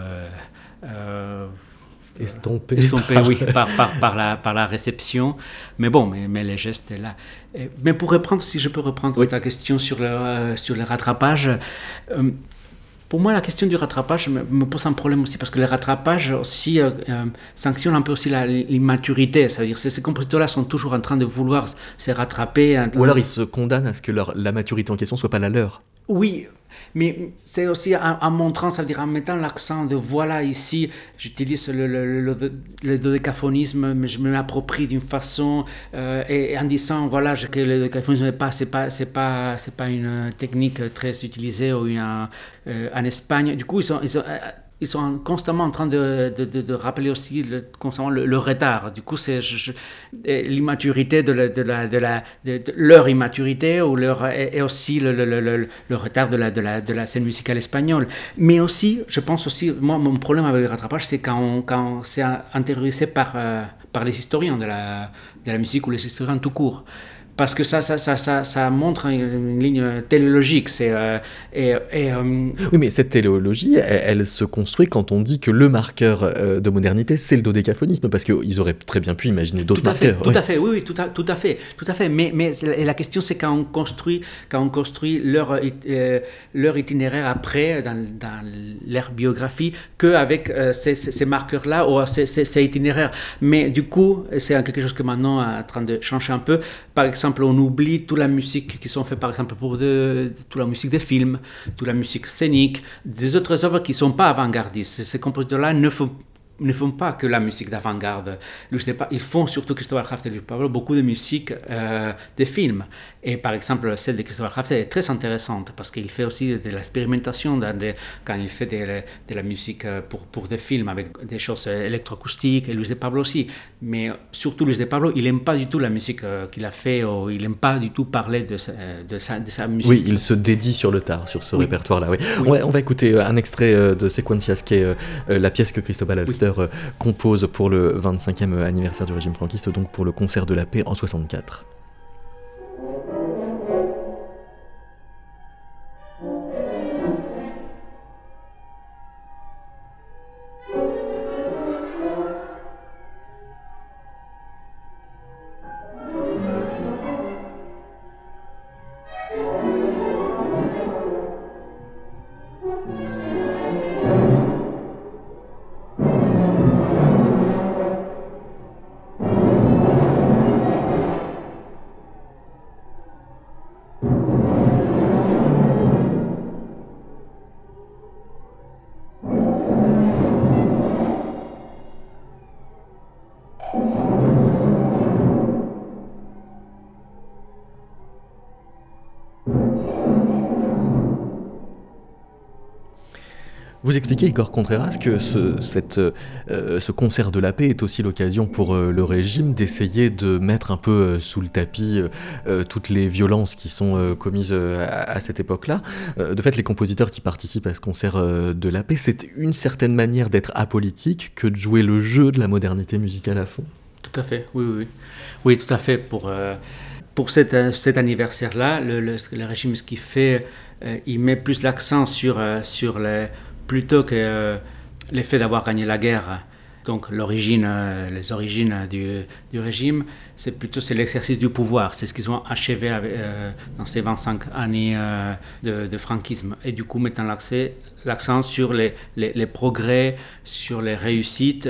[SPEAKER 3] estompé,
[SPEAKER 4] estompé par... oui, par, par, par, la, par la réception. Mais bon, mais, mais les gestes là. mais pour reprendre, si je peux reprendre ta question sur le, sur le rattrapage, pour moi, la question du rattrapage me, pose un problème aussi, parce que le rattrapage aussi euh, euh, sanctionne un peu aussi l'immaturité. C'est-à-dire que ces compositeurs-là sont toujours en train de vouloir se rattraper.
[SPEAKER 3] Ou alors ils se condamnent à ce que leur, la maturité en question soit pas la leur.
[SPEAKER 4] Oui, mais c'est aussi en, montrant, ça veut dire en mettant l'accent de voilà, ici, j'utilise le, le, le, dodécaphonisme, mais je me l'approprie d'une façon, euh, et, en disant voilà, que le dodécaphonisme n'est pas, une technique très utilisée ou euh, en Espagne. Du coup, ils sont ils sont constamment en train de, de, de, rappeler aussi le, constamment le, retard. Du coup, c'est l'immaturité de, la, de, la, de, la, leur immaturité ou leur, et, aussi le, le, retard de la, de, la, de la scène musicale espagnole. Mais aussi, je pense aussi, moi, mon problème avec le rattrapage, c'est quand, quand c'est intériorisé par, euh, par les historiens de la, de la musique ou les historiens tout court parce que ça, ça, ça, ça, ça montre une, ligne téléologique. C'est, euh, et, euh,
[SPEAKER 3] oui, mais cette téléologie, elle, se construit quand on dit que le marqueur euh, de modernité, c'est le dodécaphonisme, parce qu'ils auraient très bien pu imaginer d'autres marqueurs.
[SPEAKER 4] tout à fait, oui, oui, tout à, tout à fait, tout à fait. Mais, mais la question, c'est quand on construit, quand on construit leur, leur itinéraire après, dans, dans leur biographie, qu'avec ces, ces, marqueurs-là ou ces, ces, itinéraires. Mais du coup, c'est quelque chose que maintenant est en train de changer un peu. Par exemple, on oublie toute la musique qui sont faites, par exemple, pour de, toute la musique des films, toute la musique scénique, des autres œuvres qui ne sont pas avant-gardistes. Ces compositeurs-là ne font ne font pas que la musique d'avant-garde. Ils font surtout Christopher Kraft et Pablo beaucoup de musique euh, des films. Et par exemple, celle de Christopher Kraft est très intéressante parce qu'il fait aussi de l'expérimentation quand il fait de, la musique euh, pour, pour des films avec des choses électroacoustiques et Luis de Pablo aussi. Mais surtout Luis de Pablo, il n'aime pas du tout la musique euh, qu'il a fait ou il n'aime pas du tout parler de sa, de sa, musique.
[SPEAKER 3] Oui, il se dédie sur le tard, sur ce répertoire-là. Oui. On, va, écouter un extrait de Sequencias qui est la pièce que Christophe Alfter euh, compose pour le 25e anniversaire du régime franquiste, donc pour le concert de la paix en 64. Vous expliquez, Igor Contreras, que ce, cette, euh, ce, concert de la paix est aussi l'occasion pour euh, le régime d'essayer de mettre un peu euh, sous le tapis toutes les violences qui sont commises à, cette époque-là. de fait, les compositeurs qui participent à ce concert de la paix, c'est une certaine manière d'être apolitique que de jouer le jeu de la modernité musicale à fond.
[SPEAKER 4] Tout à fait, oui, oui. Oui, tout à fait. Pour, pour cet, anniversaire-là, le, régime, ce qu'il fait, il met plus l'accent sur, sur les plutôt que euh, l'effet d'avoir gagné la guerre. Donc l'origine, euh, les origines du, du régime, c'est plutôt c'est l'exercice du pouvoir. C'est ce qu'ils ont achevé euh, dans ces 25 années de, franquisme. Et du coup, mettant l'accent sur les, les, progrès, sur les réussites.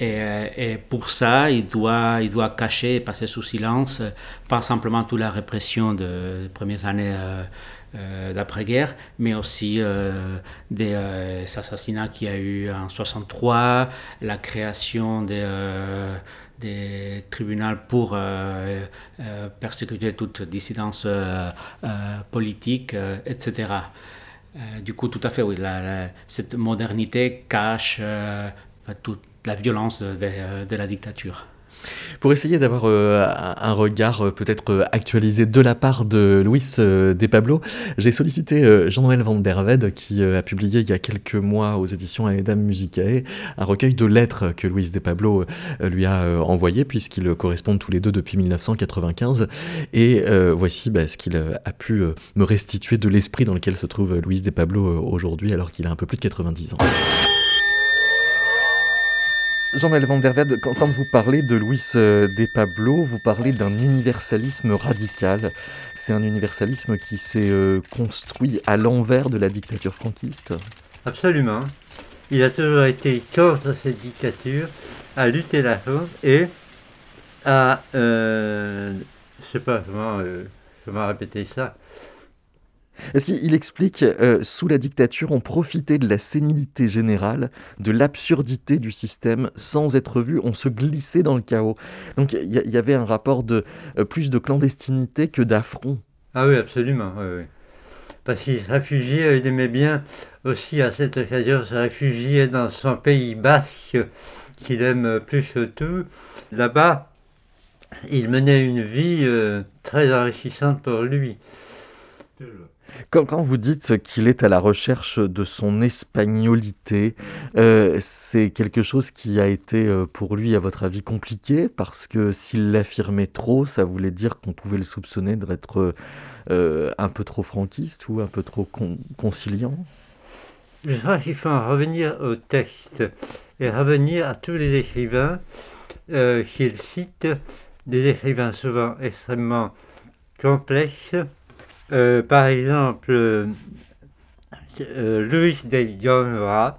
[SPEAKER 4] Et, pour ça, il doit, il doit cacher et passer sous silence, pas simplement toute la répression de, des premières années d'après-guerre, mais aussi euh, des euh, assassinats qu'il y a eu en 63, la création des, des tribunaux pour persécuter toute dissidence politique, etc. du coup, tout à fait, oui, cette modernité cache toute la violence de la dictature.
[SPEAKER 3] Pour essayer d'avoir euh, un regard euh, peut-être euh, actualisé de la part de Luis De Pablo, j'ai sollicité Jean-Noël Van der Ved qui a publié il y a quelques mois aux éditions Aedam Musicae un recueil de lettres que Luis De Pablo lui a envoyé puisqu'ils correspondent tous les deux depuis 1995 et voici bah, ce qu'il a pu me restituer de l'esprit dans lequel se trouve Luis De Pablo aujourd'hui alors qu'il a un peu plus de 90 ans. Jean-Noël Van der Velde, quand, vous parlez de Luis euh, De Pablo, vous parlez d'un universalisme radical. C'est un universalisme qui s'est euh, construit à l'envers de la dictature franquiste
[SPEAKER 8] Absolument. Il a toujours été contre cette dictature, à lutter la faute et à, euh, je sais pas comment, euh, répéter ça,
[SPEAKER 3] est-ce qu'il explique, euh, sous la dictature, on profitait de la sénilité générale, de l'absurdité du système, sans être vu, on se glissait dans le chaos? Donc il y, avait un rapport de euh, plus de clandestinité que d'affront.
[SPEAKER 8] Ah oui, absolument. Oui, Parce qu'il se réfugiait, il aimait bien aussi à cette occasion se réfugier dans son pays basque, qu'il aime plus que tout. Là-bas, il menait une vie euh, très enrichissante pour lui.
[SPEAKER 3] Quand, vous dites qu'il est à la recherche de son espagnolité, euh, c'est quelque chose qui a été euh, pour lui, à votre avis, compliqué parce que s'il l'affirmait trop, ça voulait dire qu'on pouvait le soupçonner d'être euh, un peu trop franquiste ou un peu trop conciliant?
[SPEAKER 8] Je crois qu'il faut en revenir au texte et revenir à tous les écrivains qu'il cite, des écrivains souvent extrêmement complexes euh, par exemple, euh, Luis de Jonra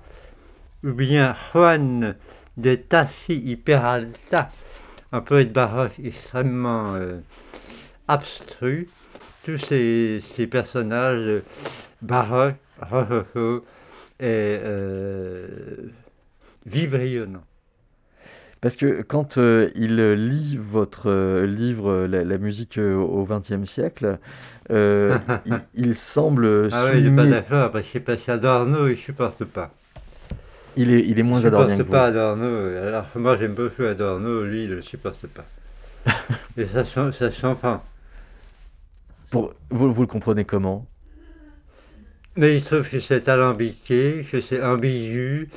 [SPEAKER 8] ou bien Juan de Tassi y Peralta, un poète baroque extrêmement euh, abstrus, tous ces, personnages baroques, et euh, vibrillonnants.
[SPEAKER 3] Parce que quand euh, il lit votre euh, livre La, musique au XXe siècle, il, semble.
[SPEAKER 8] Ah oui, il n'est pas d'accord, parce que parce qu'Adorno, il ne supporte pas.
[SPEAKER 3] Il est, il est moins adorné.
[SPEAKER 8] Il ne supporte pas Adorno. Alors moi, j'aime beaucoup Adorno, lui, il ne le supporte pas. Et ça, ça s'entend.
[SPEAKER 3] Pour, vous, vous le comprenez comment?
[SPEAKER 8] Mais il trouve que c'est alambiqué, que c'est ambigu,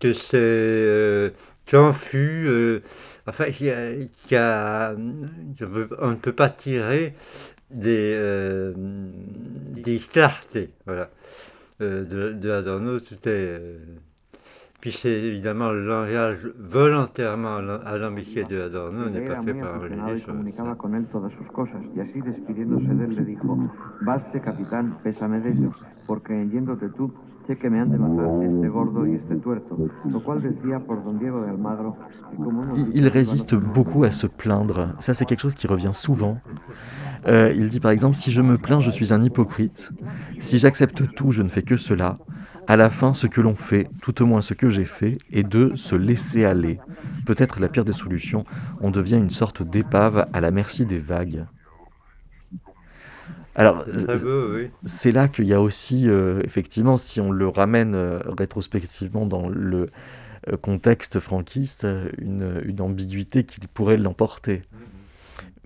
[SPEAKER 8] que c'est euh, confus. Euh, enfin, il y a, on ne peut pas tirer des, euh, des clartés. Voilà. Euh, de, de Adorno, tout est. Euh, puis c'est évidemment le langage volontairement alambiqué de Adorno n'est pas fait par religieux. comunicaba con él todas sus cosas y así despidiéndose de él le dijo, baste capitán, pésame de ello, porque yéndote tú, sé que me han de matar este gordo y este tuerto, lo cual decía por don Diego de Almagro.
[SPEAKER 3] Il résiste beaucoup à se plaindre, ça c'est quelque chose qui revient souvent. Euh, il dit par exemple, si je me plains, je suis un hypocrite, si j'accepte tout, je ne fais que cela, à la fin, ce que l'on fait, tout au moins ce que j'ai fait, est de se laisser aller. Peut-être la pire des solutions, on devient une sorte d'épave à la merci des vagues. Alors, c'est là qu'il y a aussi, euh, effectivement, si on le ramène euh, rétrospectivement dans le euh, contexte franquiste, une, une ambiguïté qui pourrait l'emporter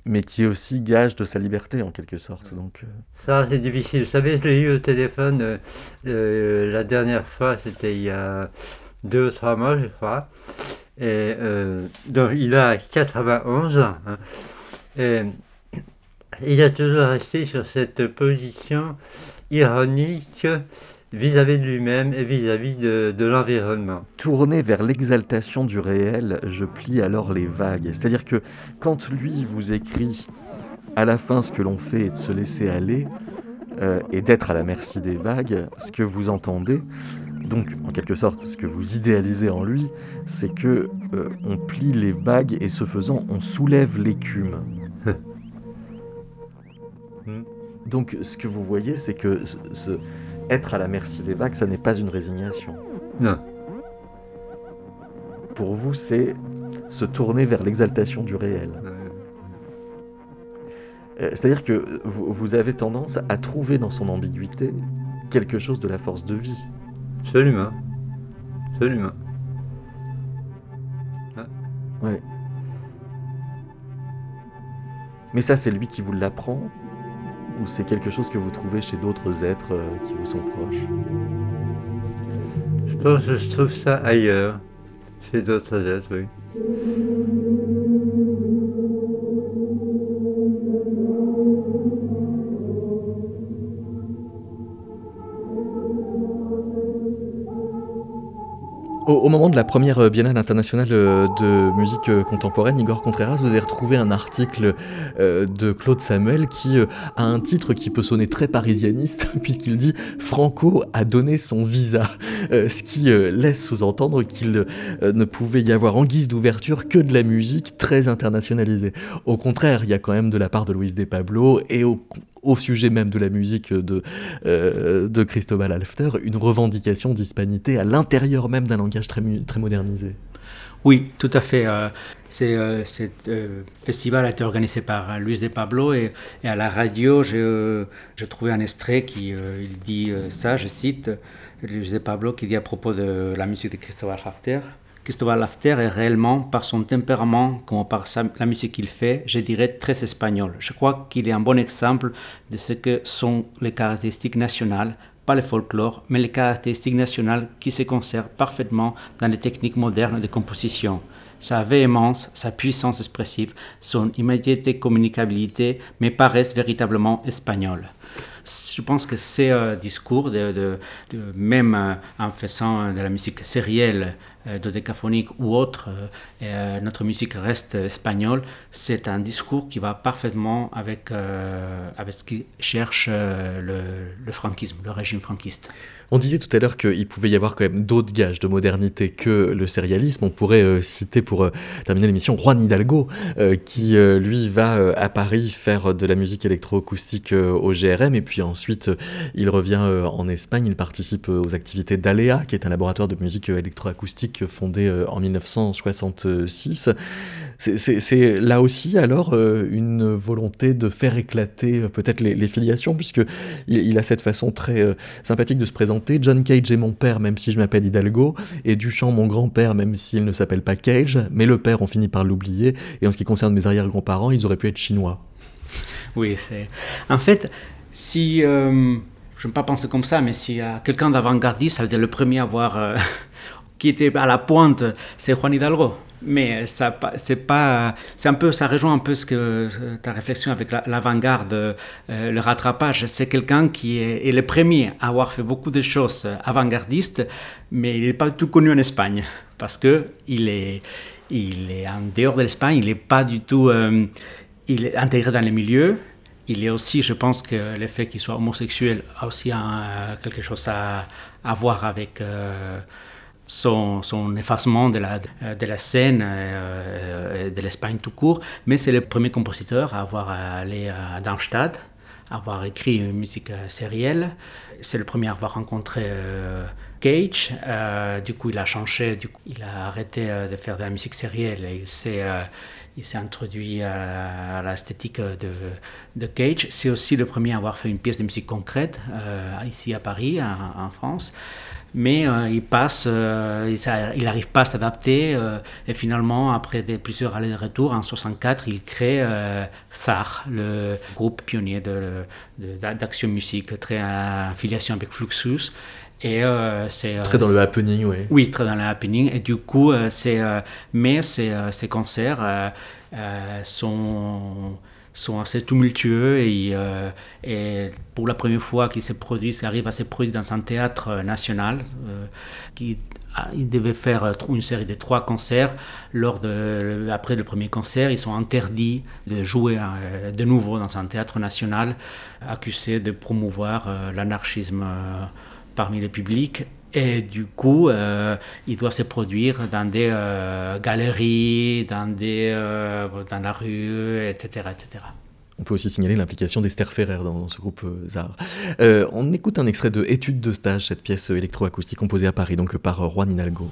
[SPEAKER 3] mais qui est aussi gage de sa liberté en quelque sorte. Donc, euh.
[SPEAKER 8] Ça, c'est difficile. Vous savez, je l'ai eu au téléphone la dernière fois, c'était il y a deux ou trois mois, je crois. Et donc, il a 91 ans. Hein. et il a toujours resté sur cette position ironique vis-à-vis de lui-même et vis-à-vis de, l'environnement.
[SPEAKER 3] Tourné vers l'exaltation du réel, je plie alors les vagues. C'est-à-dire que quand lui vous écrit à la fin ce que l'on fait est de se laisser aller euh, et d'être à la merci des vagues, ce que vous entendez, donc en quelque sorte ce que vous idéalisez en lui, c'est que euh, on plie les vagues et ce faisant on soulève l'écume. Donc ce que vous voyez, c'est que ce, être à la merci des vagues, ça n'est pas une résignation.
[SPEAKER 8] Non.
[SPEAKER 3] Pour vous, c'est se tourner vers l'exaltation du réel. Euh, c'est-à-dire que vous, avez tendance à trouver dans son ambiguïté quelque chose de la force de vie.
[SPEAKER 8] Absolument. Absolument.
[SPEAKER 3] Ouais. Mais ça, c'est lui qui vous l'apprend ou c'est quelque chose que vous trouvez chez d'autres êtres euh, qui vous sont proches?
[SPEAKER 8] Je pense que je trouve ça ailleurs, chez d'autres êtres, oui.
[SPEAKER 3] Au, moment de la première euh, Biennale internationale euh, de musique euh, contemporaine, Igor Contreras, vous avez retrouvé un article de Claude Samuel qui a un titre qui peut sonner très parisianiste, puisqu'il dit Franco a donné son visa, ce qui laisse sous-entendre qu'il ne pouvait y avoir en guise d'ouverture que de la musique très internationalisée. Au contraire, il y a quand même de la part de Luis De Pablo et au, au sujet même de la musique de, euh, de Cristobal Alfter, une revendication d'hispanité à l'intérieur même d'un langage très, très modernisé.
[SPEAKER 4] Oui, tout à fait. Euh, c'est, euh, ce festival a été organisé par Luis de Pablo et, à la radio, j'ai, trouvé un extrait qui il dit ça, je cite, Luis de Pablo qui dit à propos de la musique de Cristobal Alfter. Cristobal Lafter est réellement, par son tempérament comme par la musique qu'il fait, je dirais très espagnol. Je crois qu'il est un bon exemple de ce que sont les caractéristiques nationales, pas le folklore, mais les caractéristiques nationales qui se conservent parfaitement dans les techniques modernes de composition. Sa véhémence, sa puissance expressive, son immédiate communicabilité me paraissent véritablement espagnoles je pense que ces euh, discours, de, même euh, en faisant de la musique sérielle dodécaphonique ou autre, notre musique reste espagnole, c'est un discours qui va parfaitement avec, avec ce qui cherche le, le franquisme, le régime franquiste.
[SPEAKER 3] On disait tout à l'heure qu'il pouvait y avoir quand même d'autres gages de modernité que le sérialisme. On pourrait euh, citer pour euh, terminer l'émission Juan Hidalgo, euh, qui lui va à Paris faire de la musique électroacoustique au GRM, et puis ensuite il revient en Espagne, il participe aux activités d'Alea, qui est un laboratoire de musique électroacoustique fondé en 1966. C'est là aussi alors euh, une volonté de faire éclater euh, peut-être les, filiations, puisque il, a cette façon très euh, sympathique de se présenter. John Cage est mon père, même si je m'appelle Hidalgo, et Duchamp mon grand-père, même s'il ne s'appelle pas Cage, mais le père, on finit par l'oublier, et en ce qui concerne mes arrière-grands-parents, ils auraient pu être chinois.
[SPEAKER 4] Oui, c'est... En fait, si... je ne pas penser comme ça, mais si a quelqu'un d'avant-gardiste, ça veut dire le premier à avoir... qui était à la pointe, c'est Juan Hidalgo mais ça c'est pas c'est un peu ça rejoint un peu ce que ta réflexion avec l'avant-garde euh, le rattrapage. C'est quelqu'un qui est, le premier à avoir fait beaucoup de choses avant-gardistes mais il n'est pas du tout connu en Espagne parce que il est il est en dehors de l'Espagne. Il n'est pas du tout euh, il est intégré dans les milieux il est aussi, je pense que le fait qu'il soit homosexuel a aussi quelque chose à, à voir avec euh, son, effacement de la, de la scène euh, de l'Espagne tout court, mais c'est le premier compositeur à avoir allé à Darmstadt, à avoir écrit une musique sérielle. C'est le premier à avoir rencontré euh, Cage. Euh, du coup, il a changé, du coup, il a arrêté de faire de la musique sérielle et il s'est il introduit à, l'esthétique de, de, Cage. C'est aussi le premier à avoir fait une pièce de musique concrète ici à Paris, en France mais euh, il passe, euh, il n'arrive pas à s'adapter euh, et finalement après des, plusieurs allers-retours en 64 il crée SAR, le groupe pionnier d'action de, musique, très en filiation avec Fluxus. Et c'est
[SPEAKER 3] très dans le happening, oui.
[SPEAKER 4] Oui, très dans le happening. Et du coup, c'est mais ces, ces concerts sont sont assez tumultueux et, euh, et pour la première fois qu'il s'est produit, ça arrive à se produire dans un théâtre national euh, qui il devait faire une série de trois concerts. Lors de, après le premier concert, ils sont interdits de jouer euh, de nouveau dans un théâtre national, accusés de promouvoir l'anarchisme parmi les publics et du coup, euh, il doit se produire dans des euh, galeries, dans, des, euh, dans la rue, etc., etc.
[SPEAKER 3] On peut aussi signaler l'implication d'Esther Ferrer dans ce groupe ZAR. on écoute un extrait de Études de stage, cette pièce électroacoustique composée à Paris donc par Juan Hidalgo.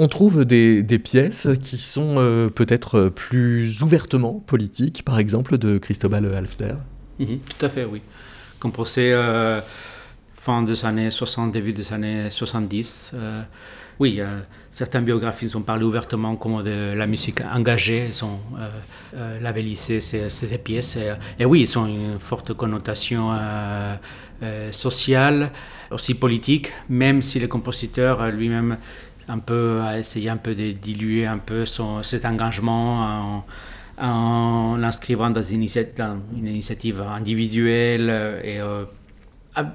[SPEAKER 3] On, trouve des, pièces qui sont euh, peut-être plus ouvertement politiques, par exemple de Cristobal Halfter.
[SPEAKER 4] Mhm, tout à fait, oui. Composé euh, fin des années 60, début des années 70. Euh, oui, certaines biographies ont parlé ouvertement comme de la musique engagée, ils ont labellisé ces pièces. Et, oui, ils ont une forte connotation sociale, aussi politique, même si le compositeur lui-même un peu, a essayé un peu de diluer un peu son, cet engagement en, en l'inscrivant dans une, une, initiative individuelle et euh,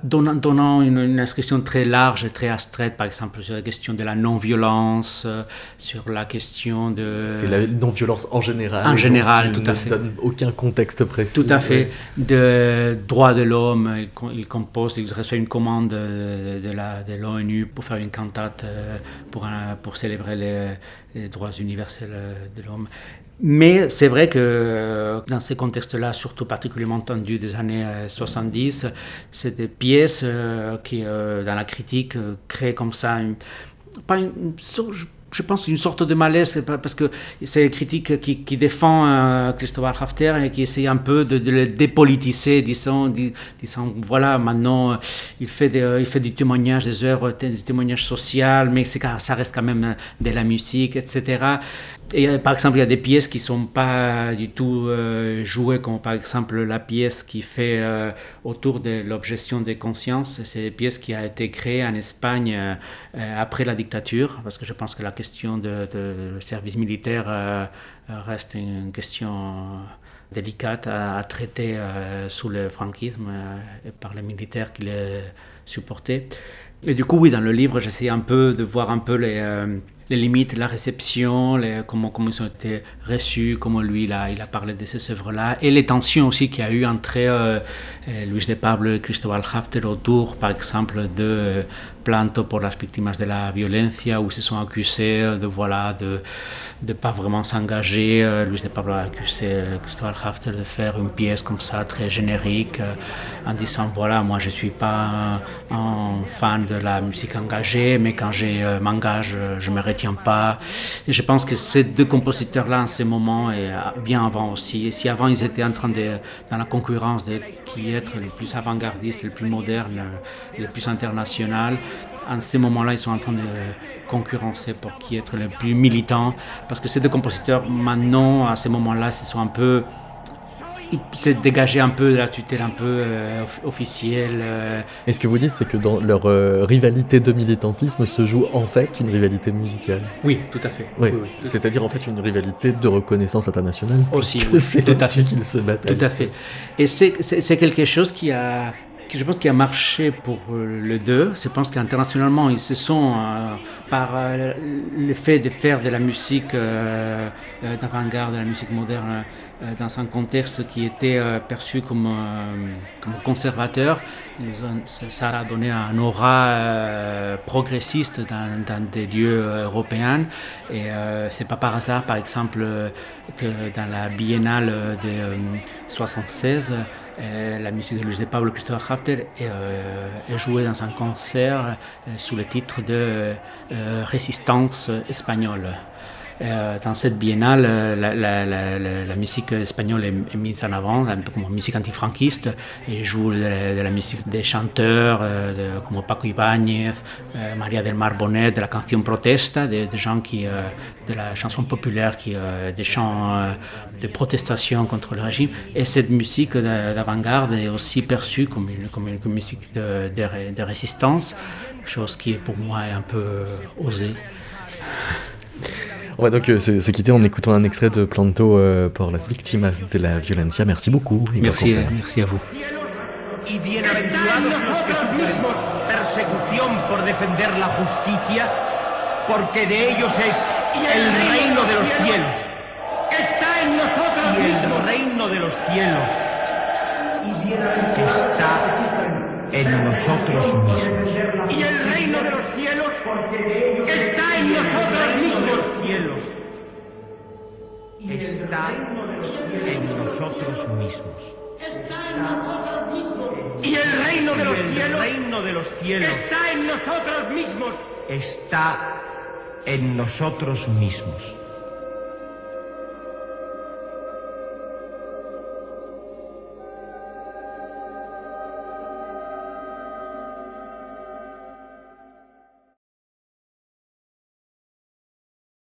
[SPEAKER 4] donnant, donnant une, inscription très large et très abstraite, par exemple sur la question de la non-violence, euh, sur la question de...
[SPEAKER 3] C'est la non-violence en général.
[SPEAKER 4] En général, tout à fait.
[SPEAKER 3] donne aucun contexte précis.
[SPEAKER 4] Tout à fait. De droits de l'homme, il, compose, il reçoit une commande de, de l'ONU pour faire une cantate euh, pour, pour célébrer les, les droits universels euh, de l'homme. Mais c'est vrai que euh, dans ces contextes-là, surtout particulièrement tendus des années 70, euh, c'est des pièces euh, qui, dans la critique, créent comme ça, je pense, une sorte de malaise, parce que c'est une critique qui, qui défend Christopher Hafter et qui essaie un peu de, le dépolitiser, disons, disant, voilà, maintenant, il fait, des, il fait du témoignage des œuvres, des témoignages sociaux, mais ça reste quand même de la musique, etc. Et euh, par exemple, il y a des pièces qui ne sont pas du tout euh, jouées, comme par exemple la pièce qui fait euh, autour de l'objection des consciences. C'est une pièce qui a été créée en Espagne après la dictature, parce que je pense que la question de, service militaire reste une question délicate à, traiter sous le franquisme et par les militaires qui les supportaient. Et du coup, oui, dans le livre, j'essaie un peu de voir un peu les les limites, la réception, comment, ils ont été reçus, comment lui il a, parlé de ces œuvres-là, et les tensions aussi qu'il y a eu entre euh, euh, Luis de Pablo et Cristóbal Hafter autour, par exemple, de euh, Planto pour las víctimas de la violencia, où ils se sont accusés de voilà de ne pas vraiment s'engager. Luis de Pablo a accusé Cristóbal Hafter de faire une pièce comme ça, très générique, en disant voilà, moi je ne suis pas un, fan de la musique engagée, mais quand je m'engage, je me tiens pas. Et je pense que ces deux compositeurs-là, en ce moment, et bien avant aussi, si avant ils étaient en train de, dans la concurrence de qui être le plus avant-gardiste, le plus moderne, le plus international, en ce moment-là, ils sont en train de concurrencer pour qui être le plus militant. Parce que ces deux compositeurs, maintenant, à ce moment-là, se sont un peu s'est dégagé un peu de la tutelle un peu euh, officielle. Euh.
[SPEAKER 3] Et ce que vous dites, c'est que dans leur euh, rivalité de militantisme se joue en fait une rivalité musicale.
[SPEAKER 4] Oui, tout à fait.
[SPEAKER 3] Oui. C'est-à-dire en fait une rivalité de reconnaissance internationale.
[SPEAKER 4] Aussi,
[SPEAKER 3] c'est tout à fait qu'ils se battent.
[SPEAKER 4] Tout à fait. Et c'est quelque chose qui a je pense qui a marché pour les deux. Je pense qu'internationalement, ils se sont, par le fait de faire de la musique d'avant-garde, de la musique moderne, euh, dans un contexte qui était euh, perçu comme, euh, conservateur. Ça a donné un aura progressiste dans, des lieux européens. Et c'est pas par hasard, par exemple, que dans la biennale de 76, la musique de Pablo Christopher Hafter est, jouée dans un concert sous le titre de Résistance espagnole. Euh, dans cette biennale, euh, la, musique espagnole est, mise en avant, un peu comme musique antifranquiste, et joue de, la, musique des chanteurs euh, comme Paco Ibáñez, Maria del Mar Bonet, de la canción protesta, des gens qui, de la chanson populaire, qui, des chants de protestation contre le régime. Et cette musique d'avant-garde est aussi perçue comme une, comme une, musique de, de, de résistance, chose qui est pour moi un peu osée.
[SPEAKER 3] On va donc euh, se, quitter en écoutant un extrait de Planto euh, por las víctimas de la violencia. Merci beaucoup.
[SPEAKER 4] Merci, euh, merci à vous.
[SPEAKER 9] Y bienaventurados los que sufren persecución por defender la justicia, porque de ellos es el reino de los cielos. Está en nosotros y el reino de los cielos está en nosotros mismos. Y el reino de los cielos está en nosotros mismos. Está en nosotros mismos. Está en nosotros mismos. Y el reino de los cielos, reino de los cielos está en nosotros mismos. Está en nosotros mismos.